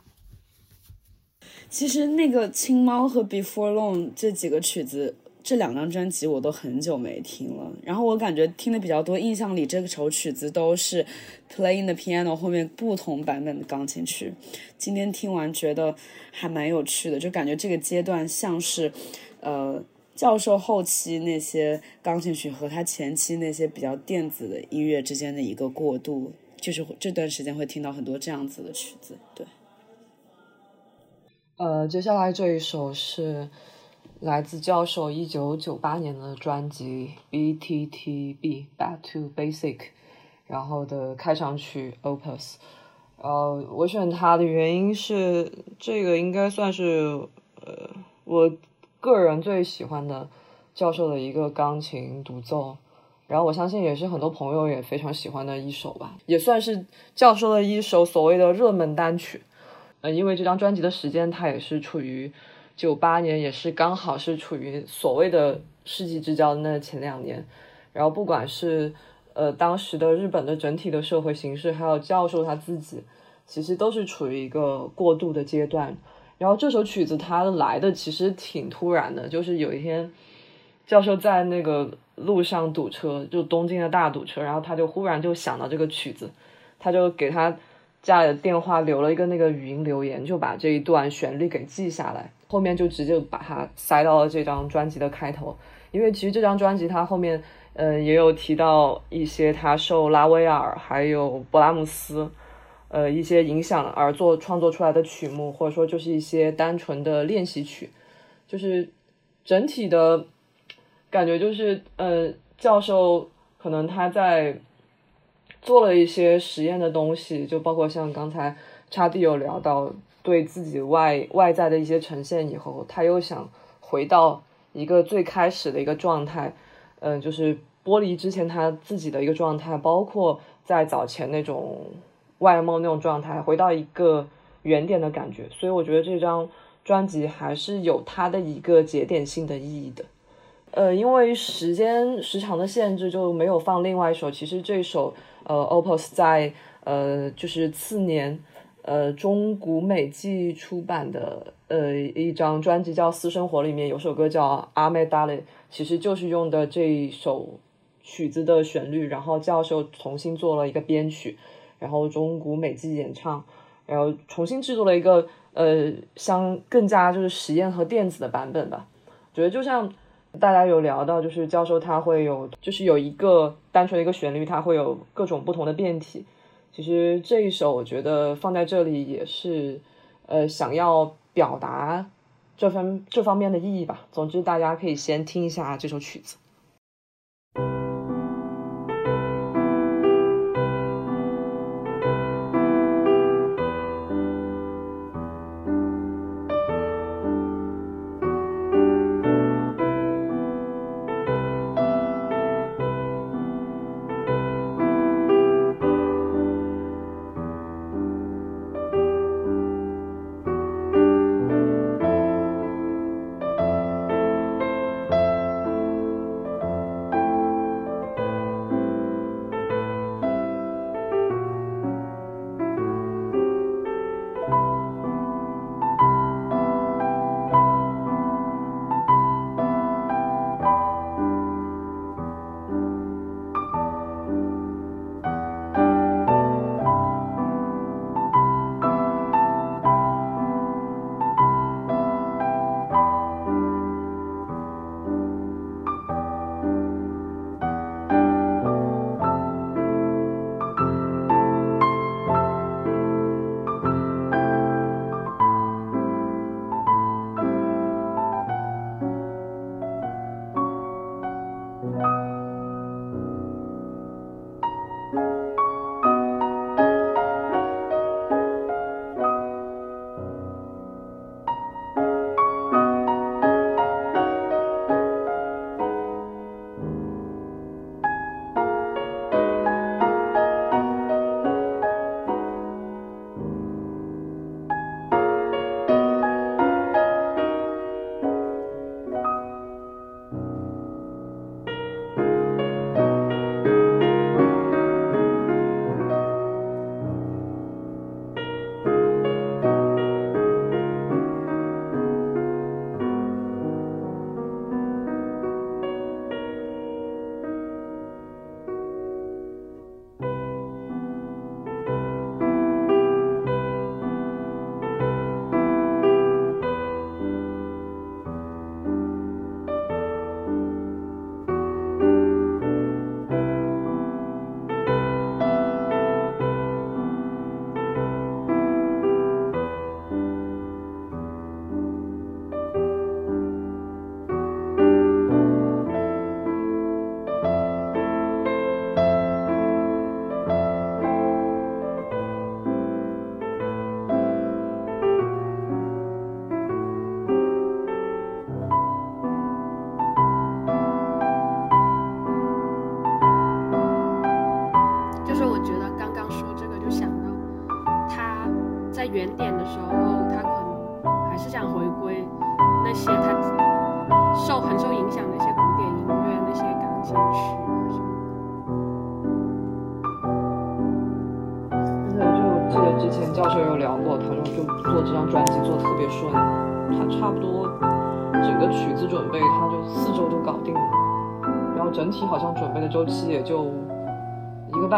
其实那个青猫和 Before Long 这几个曲子。这两张专辑我都很久没听了，然后我感觉听的比较多，印象里这首曲子都是 playing the piano 后面不同版本的钢琴曲。今天听完觉得还蛮有趣的，就感觉这个阶段像是，呃，教授后期那些钢琴曲和他前期那些比较电子的音乐之间的一个过渡，就是这段时间会听到很多这样子的曲子。对，呃，接下来这一首是。来自教授一九九八年的专辑《B T T B Back to Basic》，然后的开场曲《Opus》。呃，我选它的原因是，这个应该算是呃我个人最喜欢的教授的一个钢琴独奏，然后我相信也是很多朋友也非常喜欢的一首吧，也算是教授的一首所谓的热门单曲。呃，因为这张专辑的时间，它也是处于。九八年也是刚好是处于所谓的世纪之交的那前两年，然后不管是呃当时的日本的整体的社会形势，还有教授他自己，其实都是处于一个过渡的阶段。然后这首曲子它来的其实挺突然的，就是有一天教授在那个路上堵车，就东京的大堵车，然后他就忽然就想到这个曲子，他就给他家里的电话留了一个那个语音留言，就把这一段旋律给记下来。后面就直接把它塞到了这张专辑的开头，因为其实这张专辑它后面，呃，也有提到一些他受拉威尔还有勃拉姆斯，呃，一些影响而做创作出来的曲目，或者说就是一些单纯的练习曲，就是整体的感觉就是，呃，教授可能他在做了一些实验的东西，就包括像刚才叉弟有聊到。对自己外外在的一些呈现以后，他又想回到一个最开始的一个状态，嗯，就是剥离之前他自己的一个状态，包括在早前那种外貌那种状态，回到一个原点的感觉。所以我觉得这张专辑还是有它的一个节点性的意义的。呃，因为时间时长的限制，就没有放另外一首。其实这首呃，Opus 在呃，就是次年。呃，中古美纪出版的呃一张专辑叫《私生活》，里面有首歌叫《阿妹达雷》，其实就是用的这一首曲子的旋律，然后教授重新做了一个编曲，然后中古美纪演唱，然后重新制作了一个呃相更加就是实验和电子的版本吧。觉得就像大家有聊到，就是教授他会有就是有一个单纯的一个旋律，它会有各种不同的变体。其实这一首，我觉得放在这里也是，呃，想要表达这份这方面的意义吧。总之，大家可以先听一下这首曲子。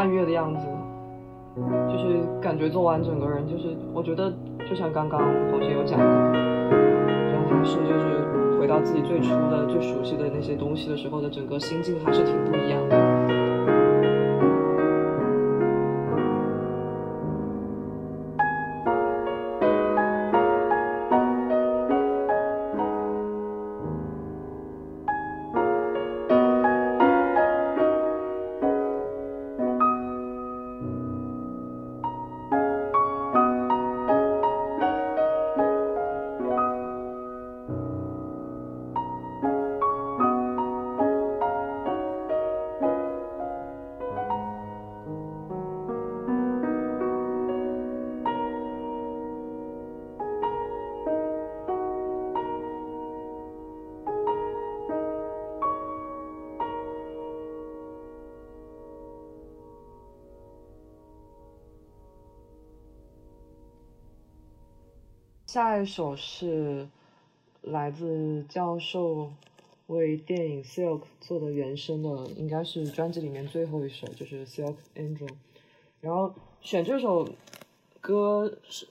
半月的样子，就是感觉做完整个人就是我觉得就像刚刚同学有讲的，人还是就是回到自己最初的最熟悉的那些东西的时候的整个心境还是挺不一样的。下一首是来自教授为电影《Silk》做的原声的，应该是专辑里面最后一首，就是《Silk Angel》。然后选这首歌是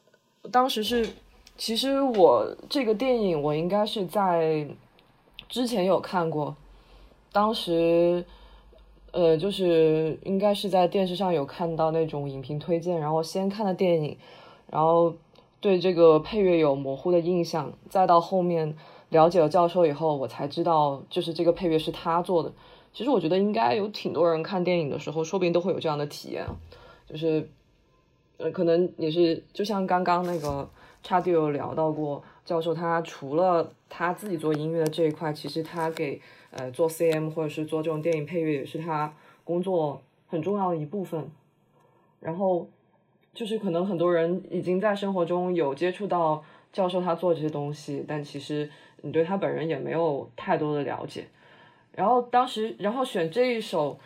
当时是，其实我这个电影我应该是在之前有看过，当时呃就是应该是在电视上有看到那种影评推荐，然后先看的电影，然后。对这个配乐有模糊的印象，再到后面了解了教授以后，我才知道就是这个配乐是他做的。其实我觉得应该有挺多人看电影的时候，说不定都会有这样的体验，就是呃，可能也是就像刚刚那个差弟有聊到过，教授他除了他自己做音乐的这一块，其实他给呃做 CM 或者是做这种电影配乐也是他工作很重要的一部分。然后。就是可能很多人已经在生活中有接触到教授他做这些东西，但其实你对他本人也没有太多的了解。然后当时，然后选这一首，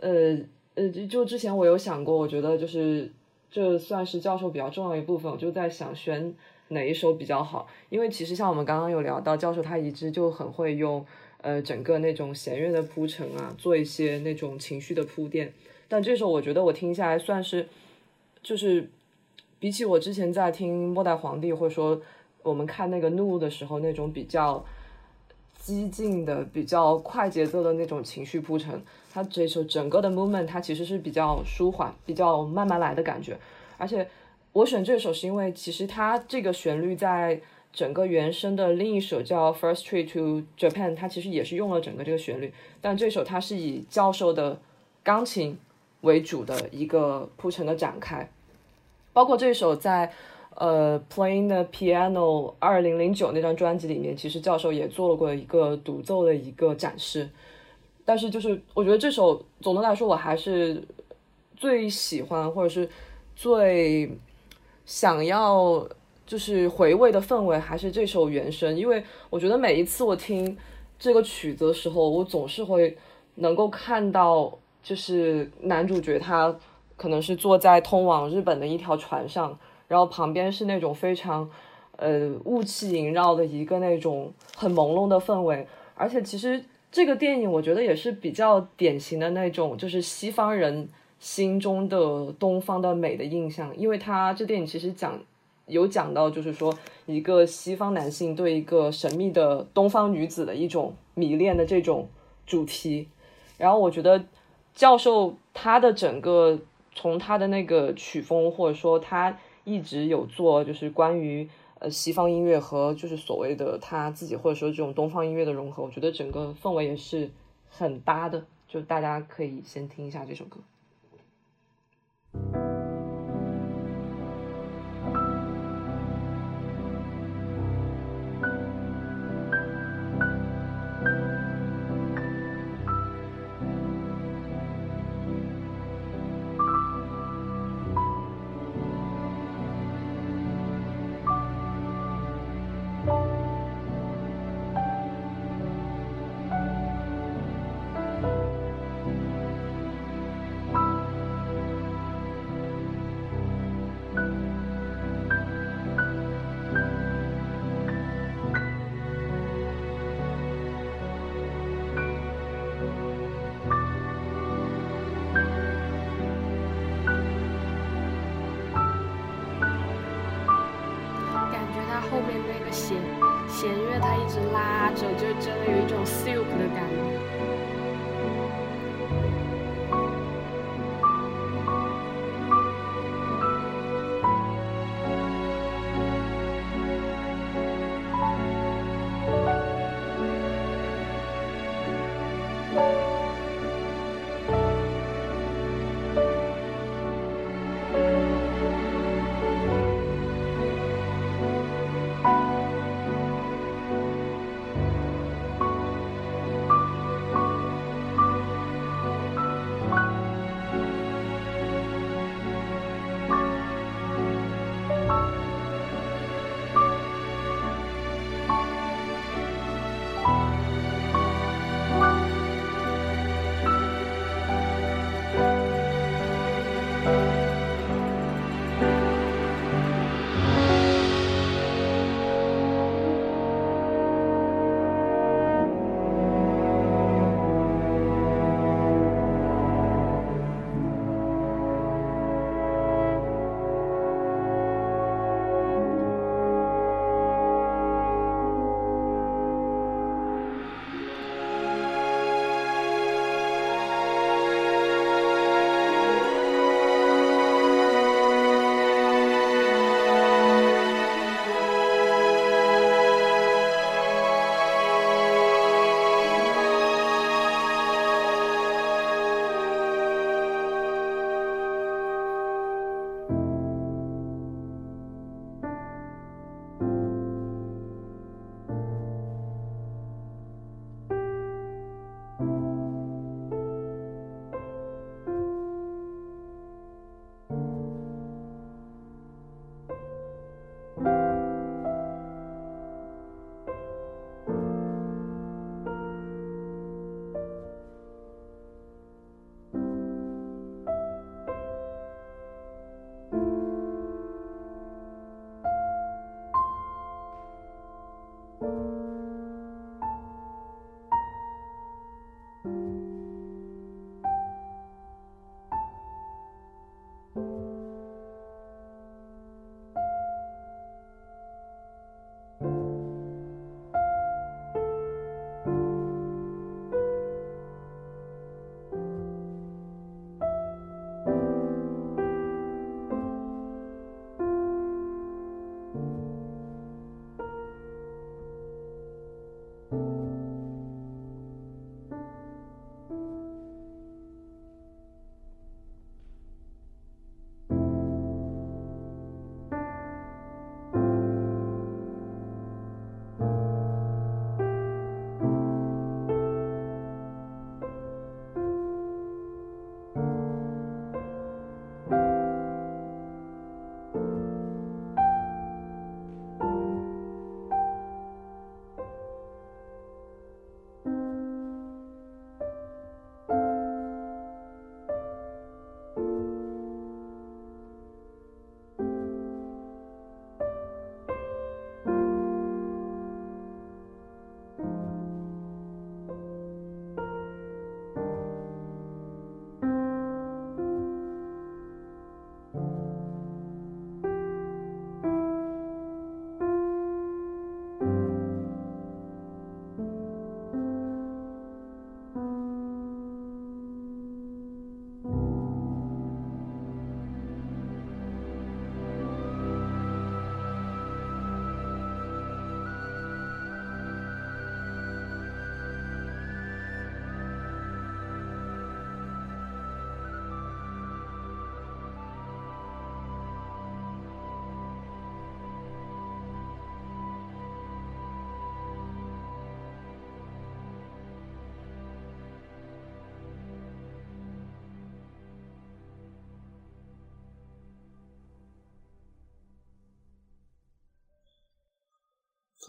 呃呃，就就之前我有想过，我觉得就是这算是教授比较重要一部分，我就在想选哪一首比较好。因为其实像我们刚刚有聊到，教授他一直就很会用呃整个那种弦乐的铺陈啊，做一些那种情绪的铺垫。但这首我觉得我听下来算是。就是比起我之前在听《末代皇帝》或者说我们看那个《怒》的时候那种比较激进的、比较快节奏的那种情绪铺陈，它这首整个的 movement 它其实是比较舒缓、比较慢慢来的感觉。而且我选这首是因为其实它这个旋律在整个原声的另一首叫《First Trip to Japan》，它其实也是用了整个这个旋律，但这首它是以教授的钢琴为主的一个铺陈的展开。包括这首在呃 Playing the Piano 二零零九那张专辑里面，其实教授也做了过一个独奏的一个展示。但是就是我觉得这首总的来说我还是最喜欢或者是最想要就是回味的氛围还是这首原声，因为我觉得每一次我听这个曲子的时候，我总是会能够看到就是男主角他。可能是坐在通往日本的一条船上，然后旁边是那种非常，呃，雾气萦绕的一个那种很朦胧的氛围。而且其实这个电影我觉得也是比较典型的那种，就是西方人心中的东方的美的印象。因为它这电影其实讲有讲到，就是说一个西方男性对一个神秘的东方女子的一种迷恋的这种主题。然后我觉得教授他的整个。从他的那个曲风，或者说他一直有做，就是关于呃西方音乐和就是所谓的他自己或者说这种东方音乐的融合，我觉得整个氛围也是很搭的。就大家可以先听一下这首歌。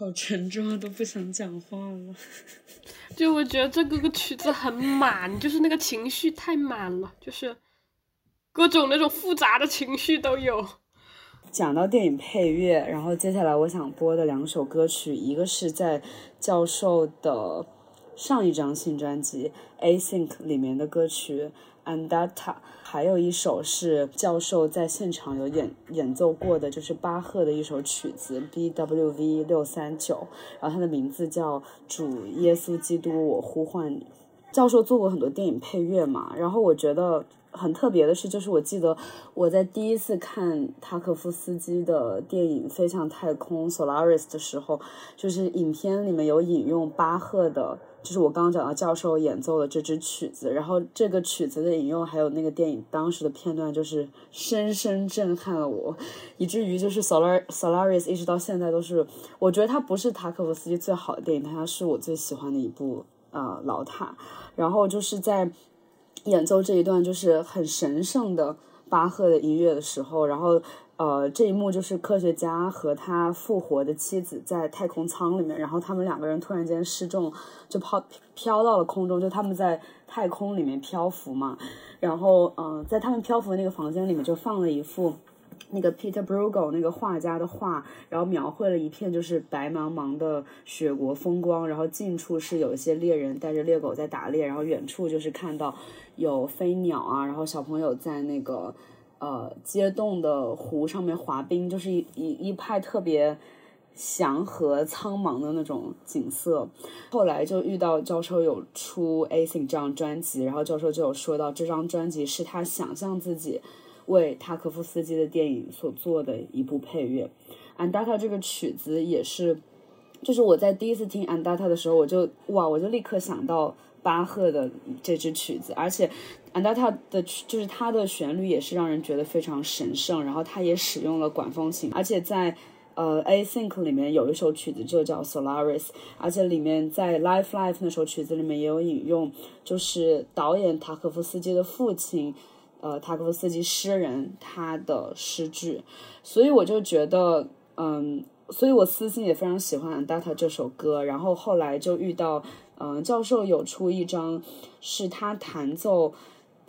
好沉重啊，都不想讲话了。*laughs* 就我觉得这个个曲子很满，就是那个情绪太满了，就是各种那种复杂的情绪都有。讲到电影配乐，然后接下来我想播的两首歌曲，一个是在教授的上一张新专辑《Async》里面的歌曲《Andata，还有一首是教授在现场有演演奏过的，就是巴赫的一首曲子 BWV 六三九，然后它的名字叫《主耶稣基督，我呼唤你》。教授做过很多电影配乐嘛，然后我觉得很特别的是，就是我记得我在第一次看塔可夫斯基的电影《飞向太空》（Solaris） 的时候，就是影片里面有引用巴赫的，就是我刚刚讲到教授演奏的这支曲子，然后这个曲子的引用还有那个电影当时的片段，就是深深震撼了我，以至于就是 Solar Solaris 一直到现在都是，我觉得它不是塔可夫斯基最好的电影，它是我最喜欢的一部呃老塔。然后就是在演奏这一段就是很神圣的巴赫的音乐的时候，然后呃这一幕就是科学家和他复活的妻子在太空舱里面，然后他们两个人突然间失重，就抛飘到了空中，就他们在太空里面漂浮嘛，然后嗯、在他们漂浮的那个房间里面就放了一幅。那个 Peter Bruegel 那个画家的画，然后描绘了一片就是白茫茫的雪国风光，然后近处是有一些猎人带着猎狗在打猎，然后远处就是看到有飞鸟啊，然后小朋友在那个呃街洞的湖上面滑冰，就是一一一派特别祥和苍茫的那种景色。后来就遇到教授有出 Async 这张专辑，然后教授就有说到这张专辑是他想象自己。为塔可夫斯基的电影所做的一部配乐，《Andata》这个曲子也是，就是我在第一次听《Andata》的时候，我就哇，我就立刻想到巴赫的这支曲子，而且《Andata》的就是它的旋律也是让人觉得非常神圣，然后它也使用了管风琴，而且在呃《Async》里面有一首曲子就叫《Solaris》，而且里面在《Life Life》那首曲子里面也有引用，就是导演塔可夫斯基的父亲。呃，塔可夫斯基诗人他的诗句，所以我就觉得，嗯，所以我私心也非常喜欢《Andata》这首歌。然后后来就遇到，嗯，教授有出一张是他弹奏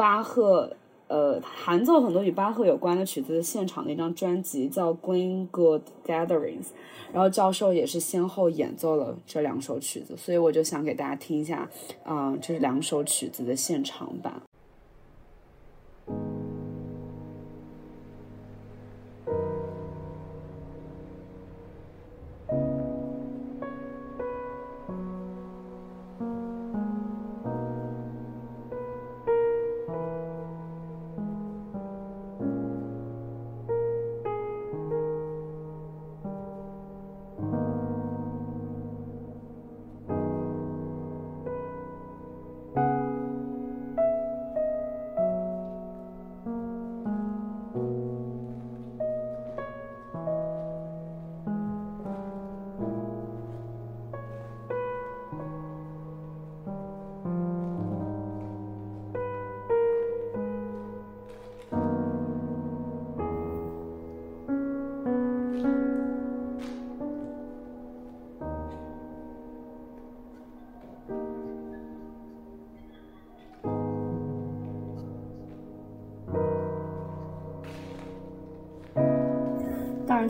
巴赫，呃，弹奏很多与巴赫有关的曲子的现场的一张专辑，叫《Green Good Gatherings》。然后教授也是先后演奏了这两首曲子，所以我就想给大家听一下，嗯，这两首曲子的现场版。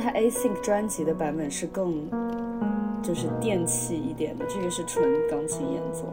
它 Async 专辑的版本是更就是电器一点的，这个是纯钢琴演奏。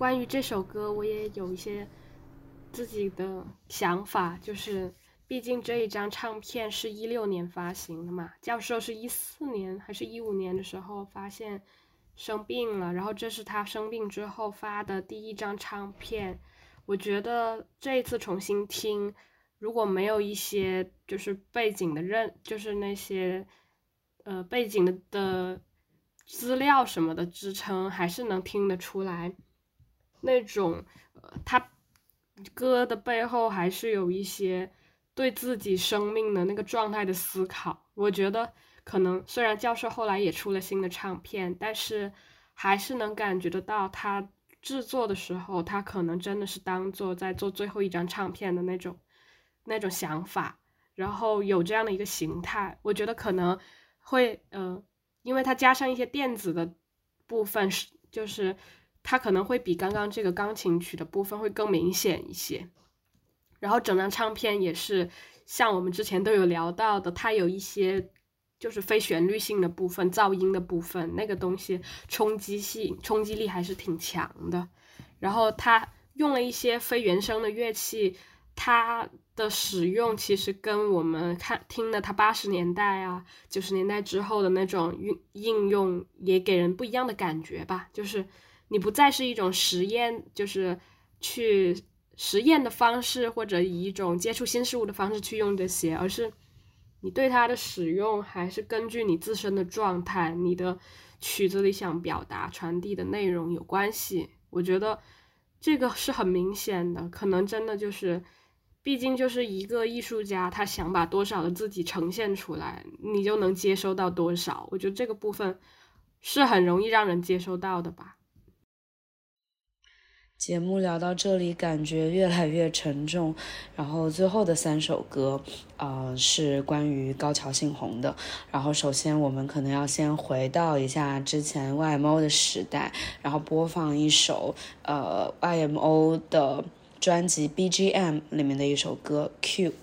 关于这首歌，我也有一些自己的想法，就是毕竟这一张唱片是一六年发行的嘛，教授是一四年还是一五年的时候发现生病了，然后这是他生病之后发的第一张唱片。我觉得这一次重新听，如果没有一些就是背景的认，就是那些呃背景的的资料什么的支撑，还是能听得出来那种呃他歌的背后还是有一些对自己生命的那个状态的思考。我觉得可能虽然教授后来也出了新的唱片，但是还是能感觉得到他。制作的时候，他可能真的是当做在做最后一张唱片的那种那种想法，然后有这样的一个形态。我觉得可能会，呃，因为它加上一些电子的部分，是就是它可能会比刚刚这个钢琴曲的部分会更明显一些。然后整张唱片也是像我们之前都有聊到的，它有一些。就是非旋律性的部分，噪音的部分，那个东西冲击性、冲击力还是挺强的。然后他用了一些非原声的乐器，它的使用其实跟我们看听的他八十年代啊、九十年代之后的那种运应用，也给人不一样的感觉吧。就是你不再是一种实验，就是去实验的方式，或者以一种接触新事物的方式去用这些，而是。你对它的使用还是根据你自身的状态、你的曲子里想表达、传递的内容有关系。我觉得这个是很明显的，可能真的就是，毕竟就是一个艺术家，他想把多少的自己呈现出来，你就能接收到多少。我觉得这个部分是很容易让人接收到的吧。节目聊到这里，感觉越来越沉重。然后最后的三首歌，呃，是关于高桥幸宏的。然后首先我们可能要先回到一下之前 YMO 的时代，然后播放一首呃 YMO 的专辑 BGM 里面的一首歌 Q。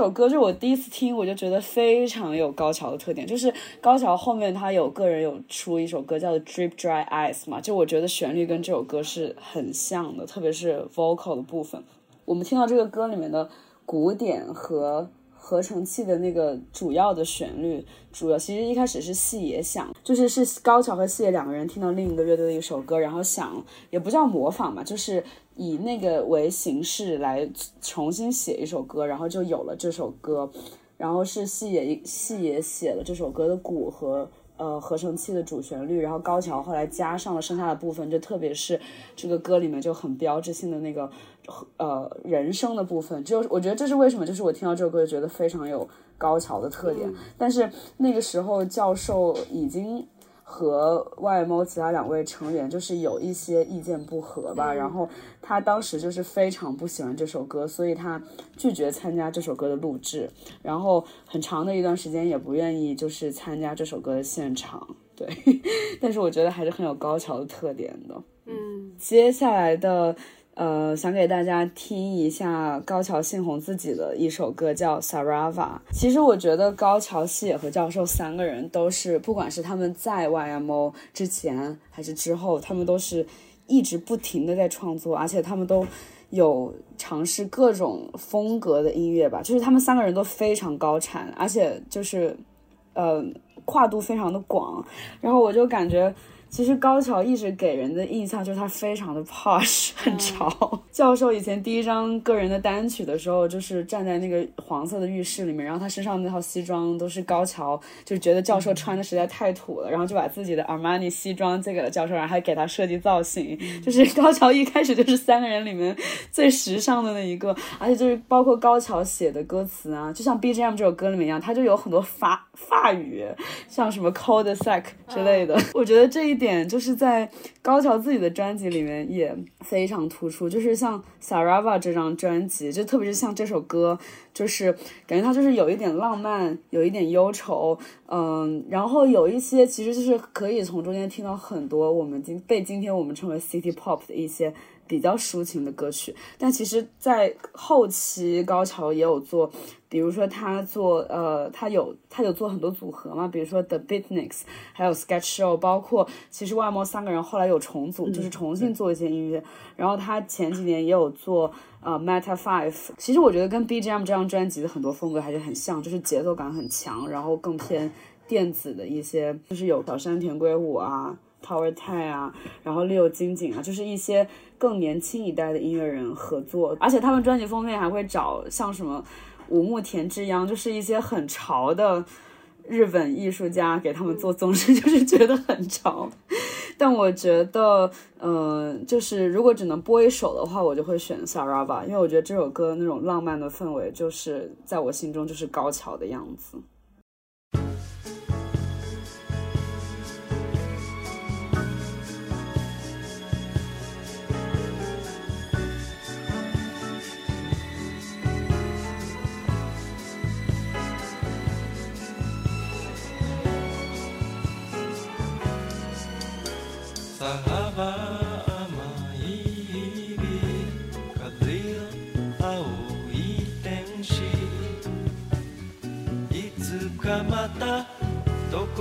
首歌就是我第一次听，我就觉得非常有高桥的特点。就是高桥后面他有个人有出一首歌叫做《Drip Dry Eyes》嘛，就我觉得旋律跟这首歌是很像的，特别是 vocal 的部分。我们听到这个歌里面的鼓点和合成器的那个主要的旋律，主要其实一开始是细野想，就是是高桥和细野两个人听到另一个乐队的一首歌，然后想也不叫模仿吧，就是以那个为形式来重新写一首歌，然后就有了这首歌。然后是细野细野写了这首歌的鼓和呃合成器的主旋律，然后高桥后来加上了剩下的部分，就特别是这个歌里面就很标志性的那个呃人声的部分，就我觉得这是为什么，就是我听到这首歌就觉得非常有高桥的特点。但是那个时候教授已经和 YMO 其他两位成员就是有一些意见不合吧，然后他当时就是非常不喜欢这首歌，所以他拒绝参加这首歌的录制，然后很长的一段时间也不愿意就是参加这首歌的现场。对，*laughs* 但是我觉得还是很有高潮的特点的。嗯，接下来的，呃，想给大家听一下高桥幸宏自己的一首歌，叫《Sarava》。其实我觉得高桥、细野和教授三个人都是，不管是他们在 YMO 之前还是之后，他们都是一直不停的在创作，而且他们都有尝试各种风格的音乐吧。就是他们三个人都非常高产，而且就是，呃，跨度非常的广。然后我就感觉。其实高桥一直给人的印象就是他非常的 posh，很潮。教授以前第一张个人的单曲的时候，就是站在那个黄色的浴室里面，然后他身上那套西装都是高桥，就觉得教授穿的实在太土了，然后就把自己的阿玛尼西装借给了教授，然后还给他设计造型。就是高桥一开始就是三个人里面最时尚的那一个，而且就是包括高桥写的歌词啊，就像 BGM 这首歌里面一样，他就有很多法法语，像什么 cul de sac 之类的。我觉得这一点就是在高桥自己的专辑里面也非常突出，就是像 Sarava 这张专辑，就特别是像这首歌，就是感觉它就是有一点浪漫，有一点忧愁，嗯，然后有一些其实就是可以从中间听到很多我们今被今天我们称为 City Pop 的一些。比较抒情的歌曲，但其实，在后期高潮也有做，比如说他做呃，他有他有做很多组合嘛，比如说 The Beatniks，还有 Sketch Show，包括其实 YMO 三个人后来有重组，就是重新做一些音乐。然后他前几年也有做呃 Meta Five，其实我觉得跟 BGM 这张专辑的很多风格还是很像，就是节奏感很强，然后更偏电子的一些，就是有小山田圭吾啊。Tower Tai 啊，然后 Leo 金井啊，就是一些更年轻一代的音乐人合作，而且他们专辑封面还会找像什么五木田之央，就是一些很潮的日本艺术家给他们做，总 *laughs* 是就是觉得很潮。但我觉得，嗯、就是如果只能播一首的话，我就会选 Sarava，因为我觉得这首歌那种浪漫的氛围，就是在我心中就是高桥的样子。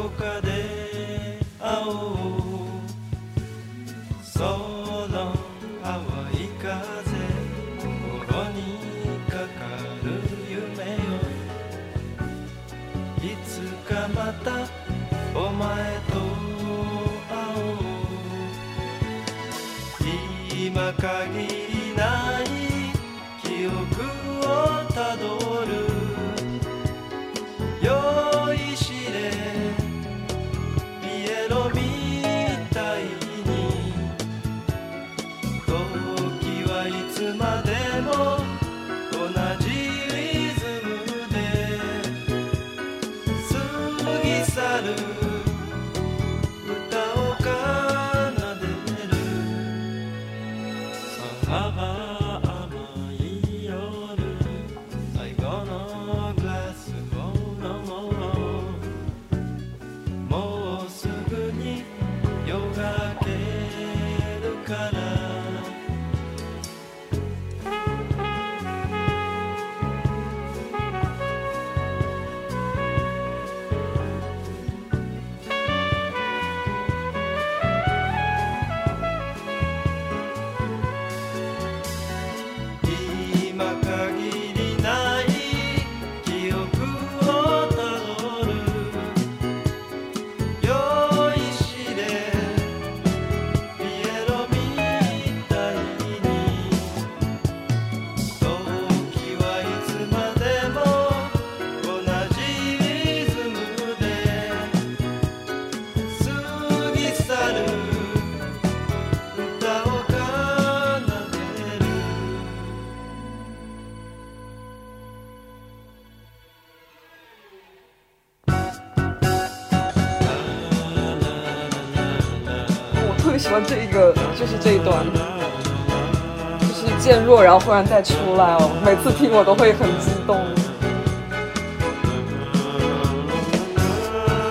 こかで会おうその淡い風心にかかる夢よいつかまたお前と会おう今限り喜欢这个，就是这一段，就是渐弱，然后忽然再出来哦，每次听我都会很激动。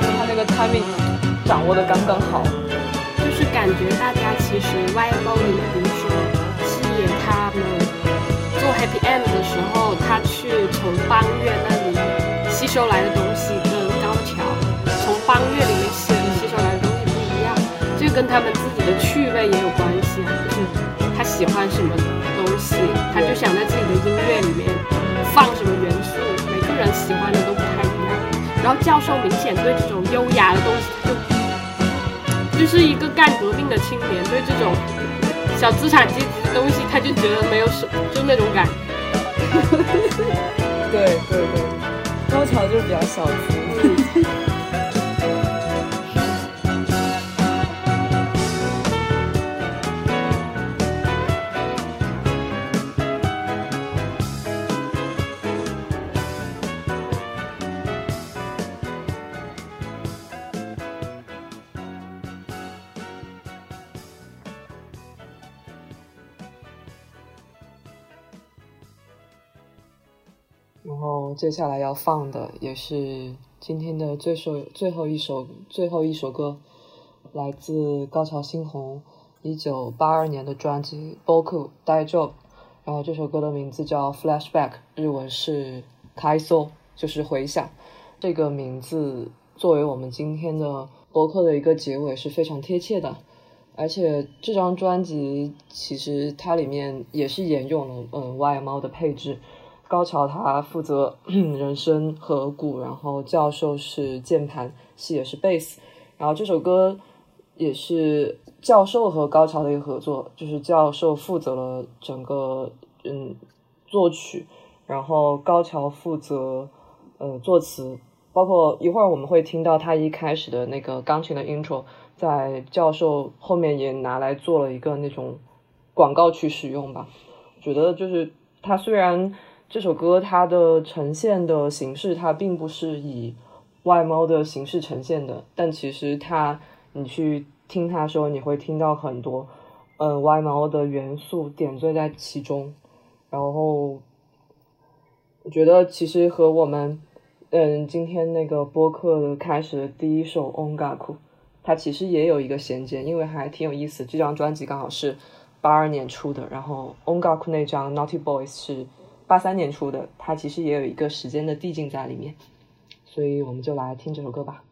他那个 timing 掌握的刚刚好，就是感觉大家其实 YMO 里面，比如说七爷他们做 Happy End 的时候，他去从邦乐那里吸收来的东西跟高桥从邦乐里面吸吸收来的东西不一样，就跟他们自的趣味也有关系啊，就是他喜欢什么东西，他就想在自己的音乐里面放什么元素，每个人喜欢的都不太一样。然后教授明显对这种优雅的东西，他就就是一个干革命的青年，对这种小资产阶级的东西，他就觉得没有什，就那种感觉。*laughs* 对对对，高桥就是比较小资。接下来要放的也是今天的最首最后一首最后一首歌，来自高桥新红一九八二年的专辑《Boku Dai Job》，然后这首歌的名字叫《Flashback》，日文是“开搜”，就是回想。这个名字作为我们今天的播客的一个结尾是非常贴切的。而且这张专辑其实它里面也是沿用了嗯 YMO 的配置，高桥他负责人声和鼓，然后教授是键盘，戏也是贝斯。然后这首歌也是教授和高桥的一个合作，就是教授负责了整个嗯作曲，然后高桥负责呃作词，包括一会儿我们会听到他一开始的那个钢琴的 intro。在教授后面也拿来做了一个那种广告去使用吧。觉得就是它虽然这首歌它的呈现的形式它并不是以外貌的形式呈现的，但其实它你去听它的时候，你会听到很多呃外貌的元素点缀在其中。然后我觉得其实和我们嗯今天那个播客开始的第一首《Ongaku，》。它其实也有一个衔接，因为还挺有意思。这张专辑刚好是八二年出的，然后 Ongaku 那张 Naughty Boys 是八三年出的，它其实也有一个时间的递进在里面。所以我们就来听这首歌吧。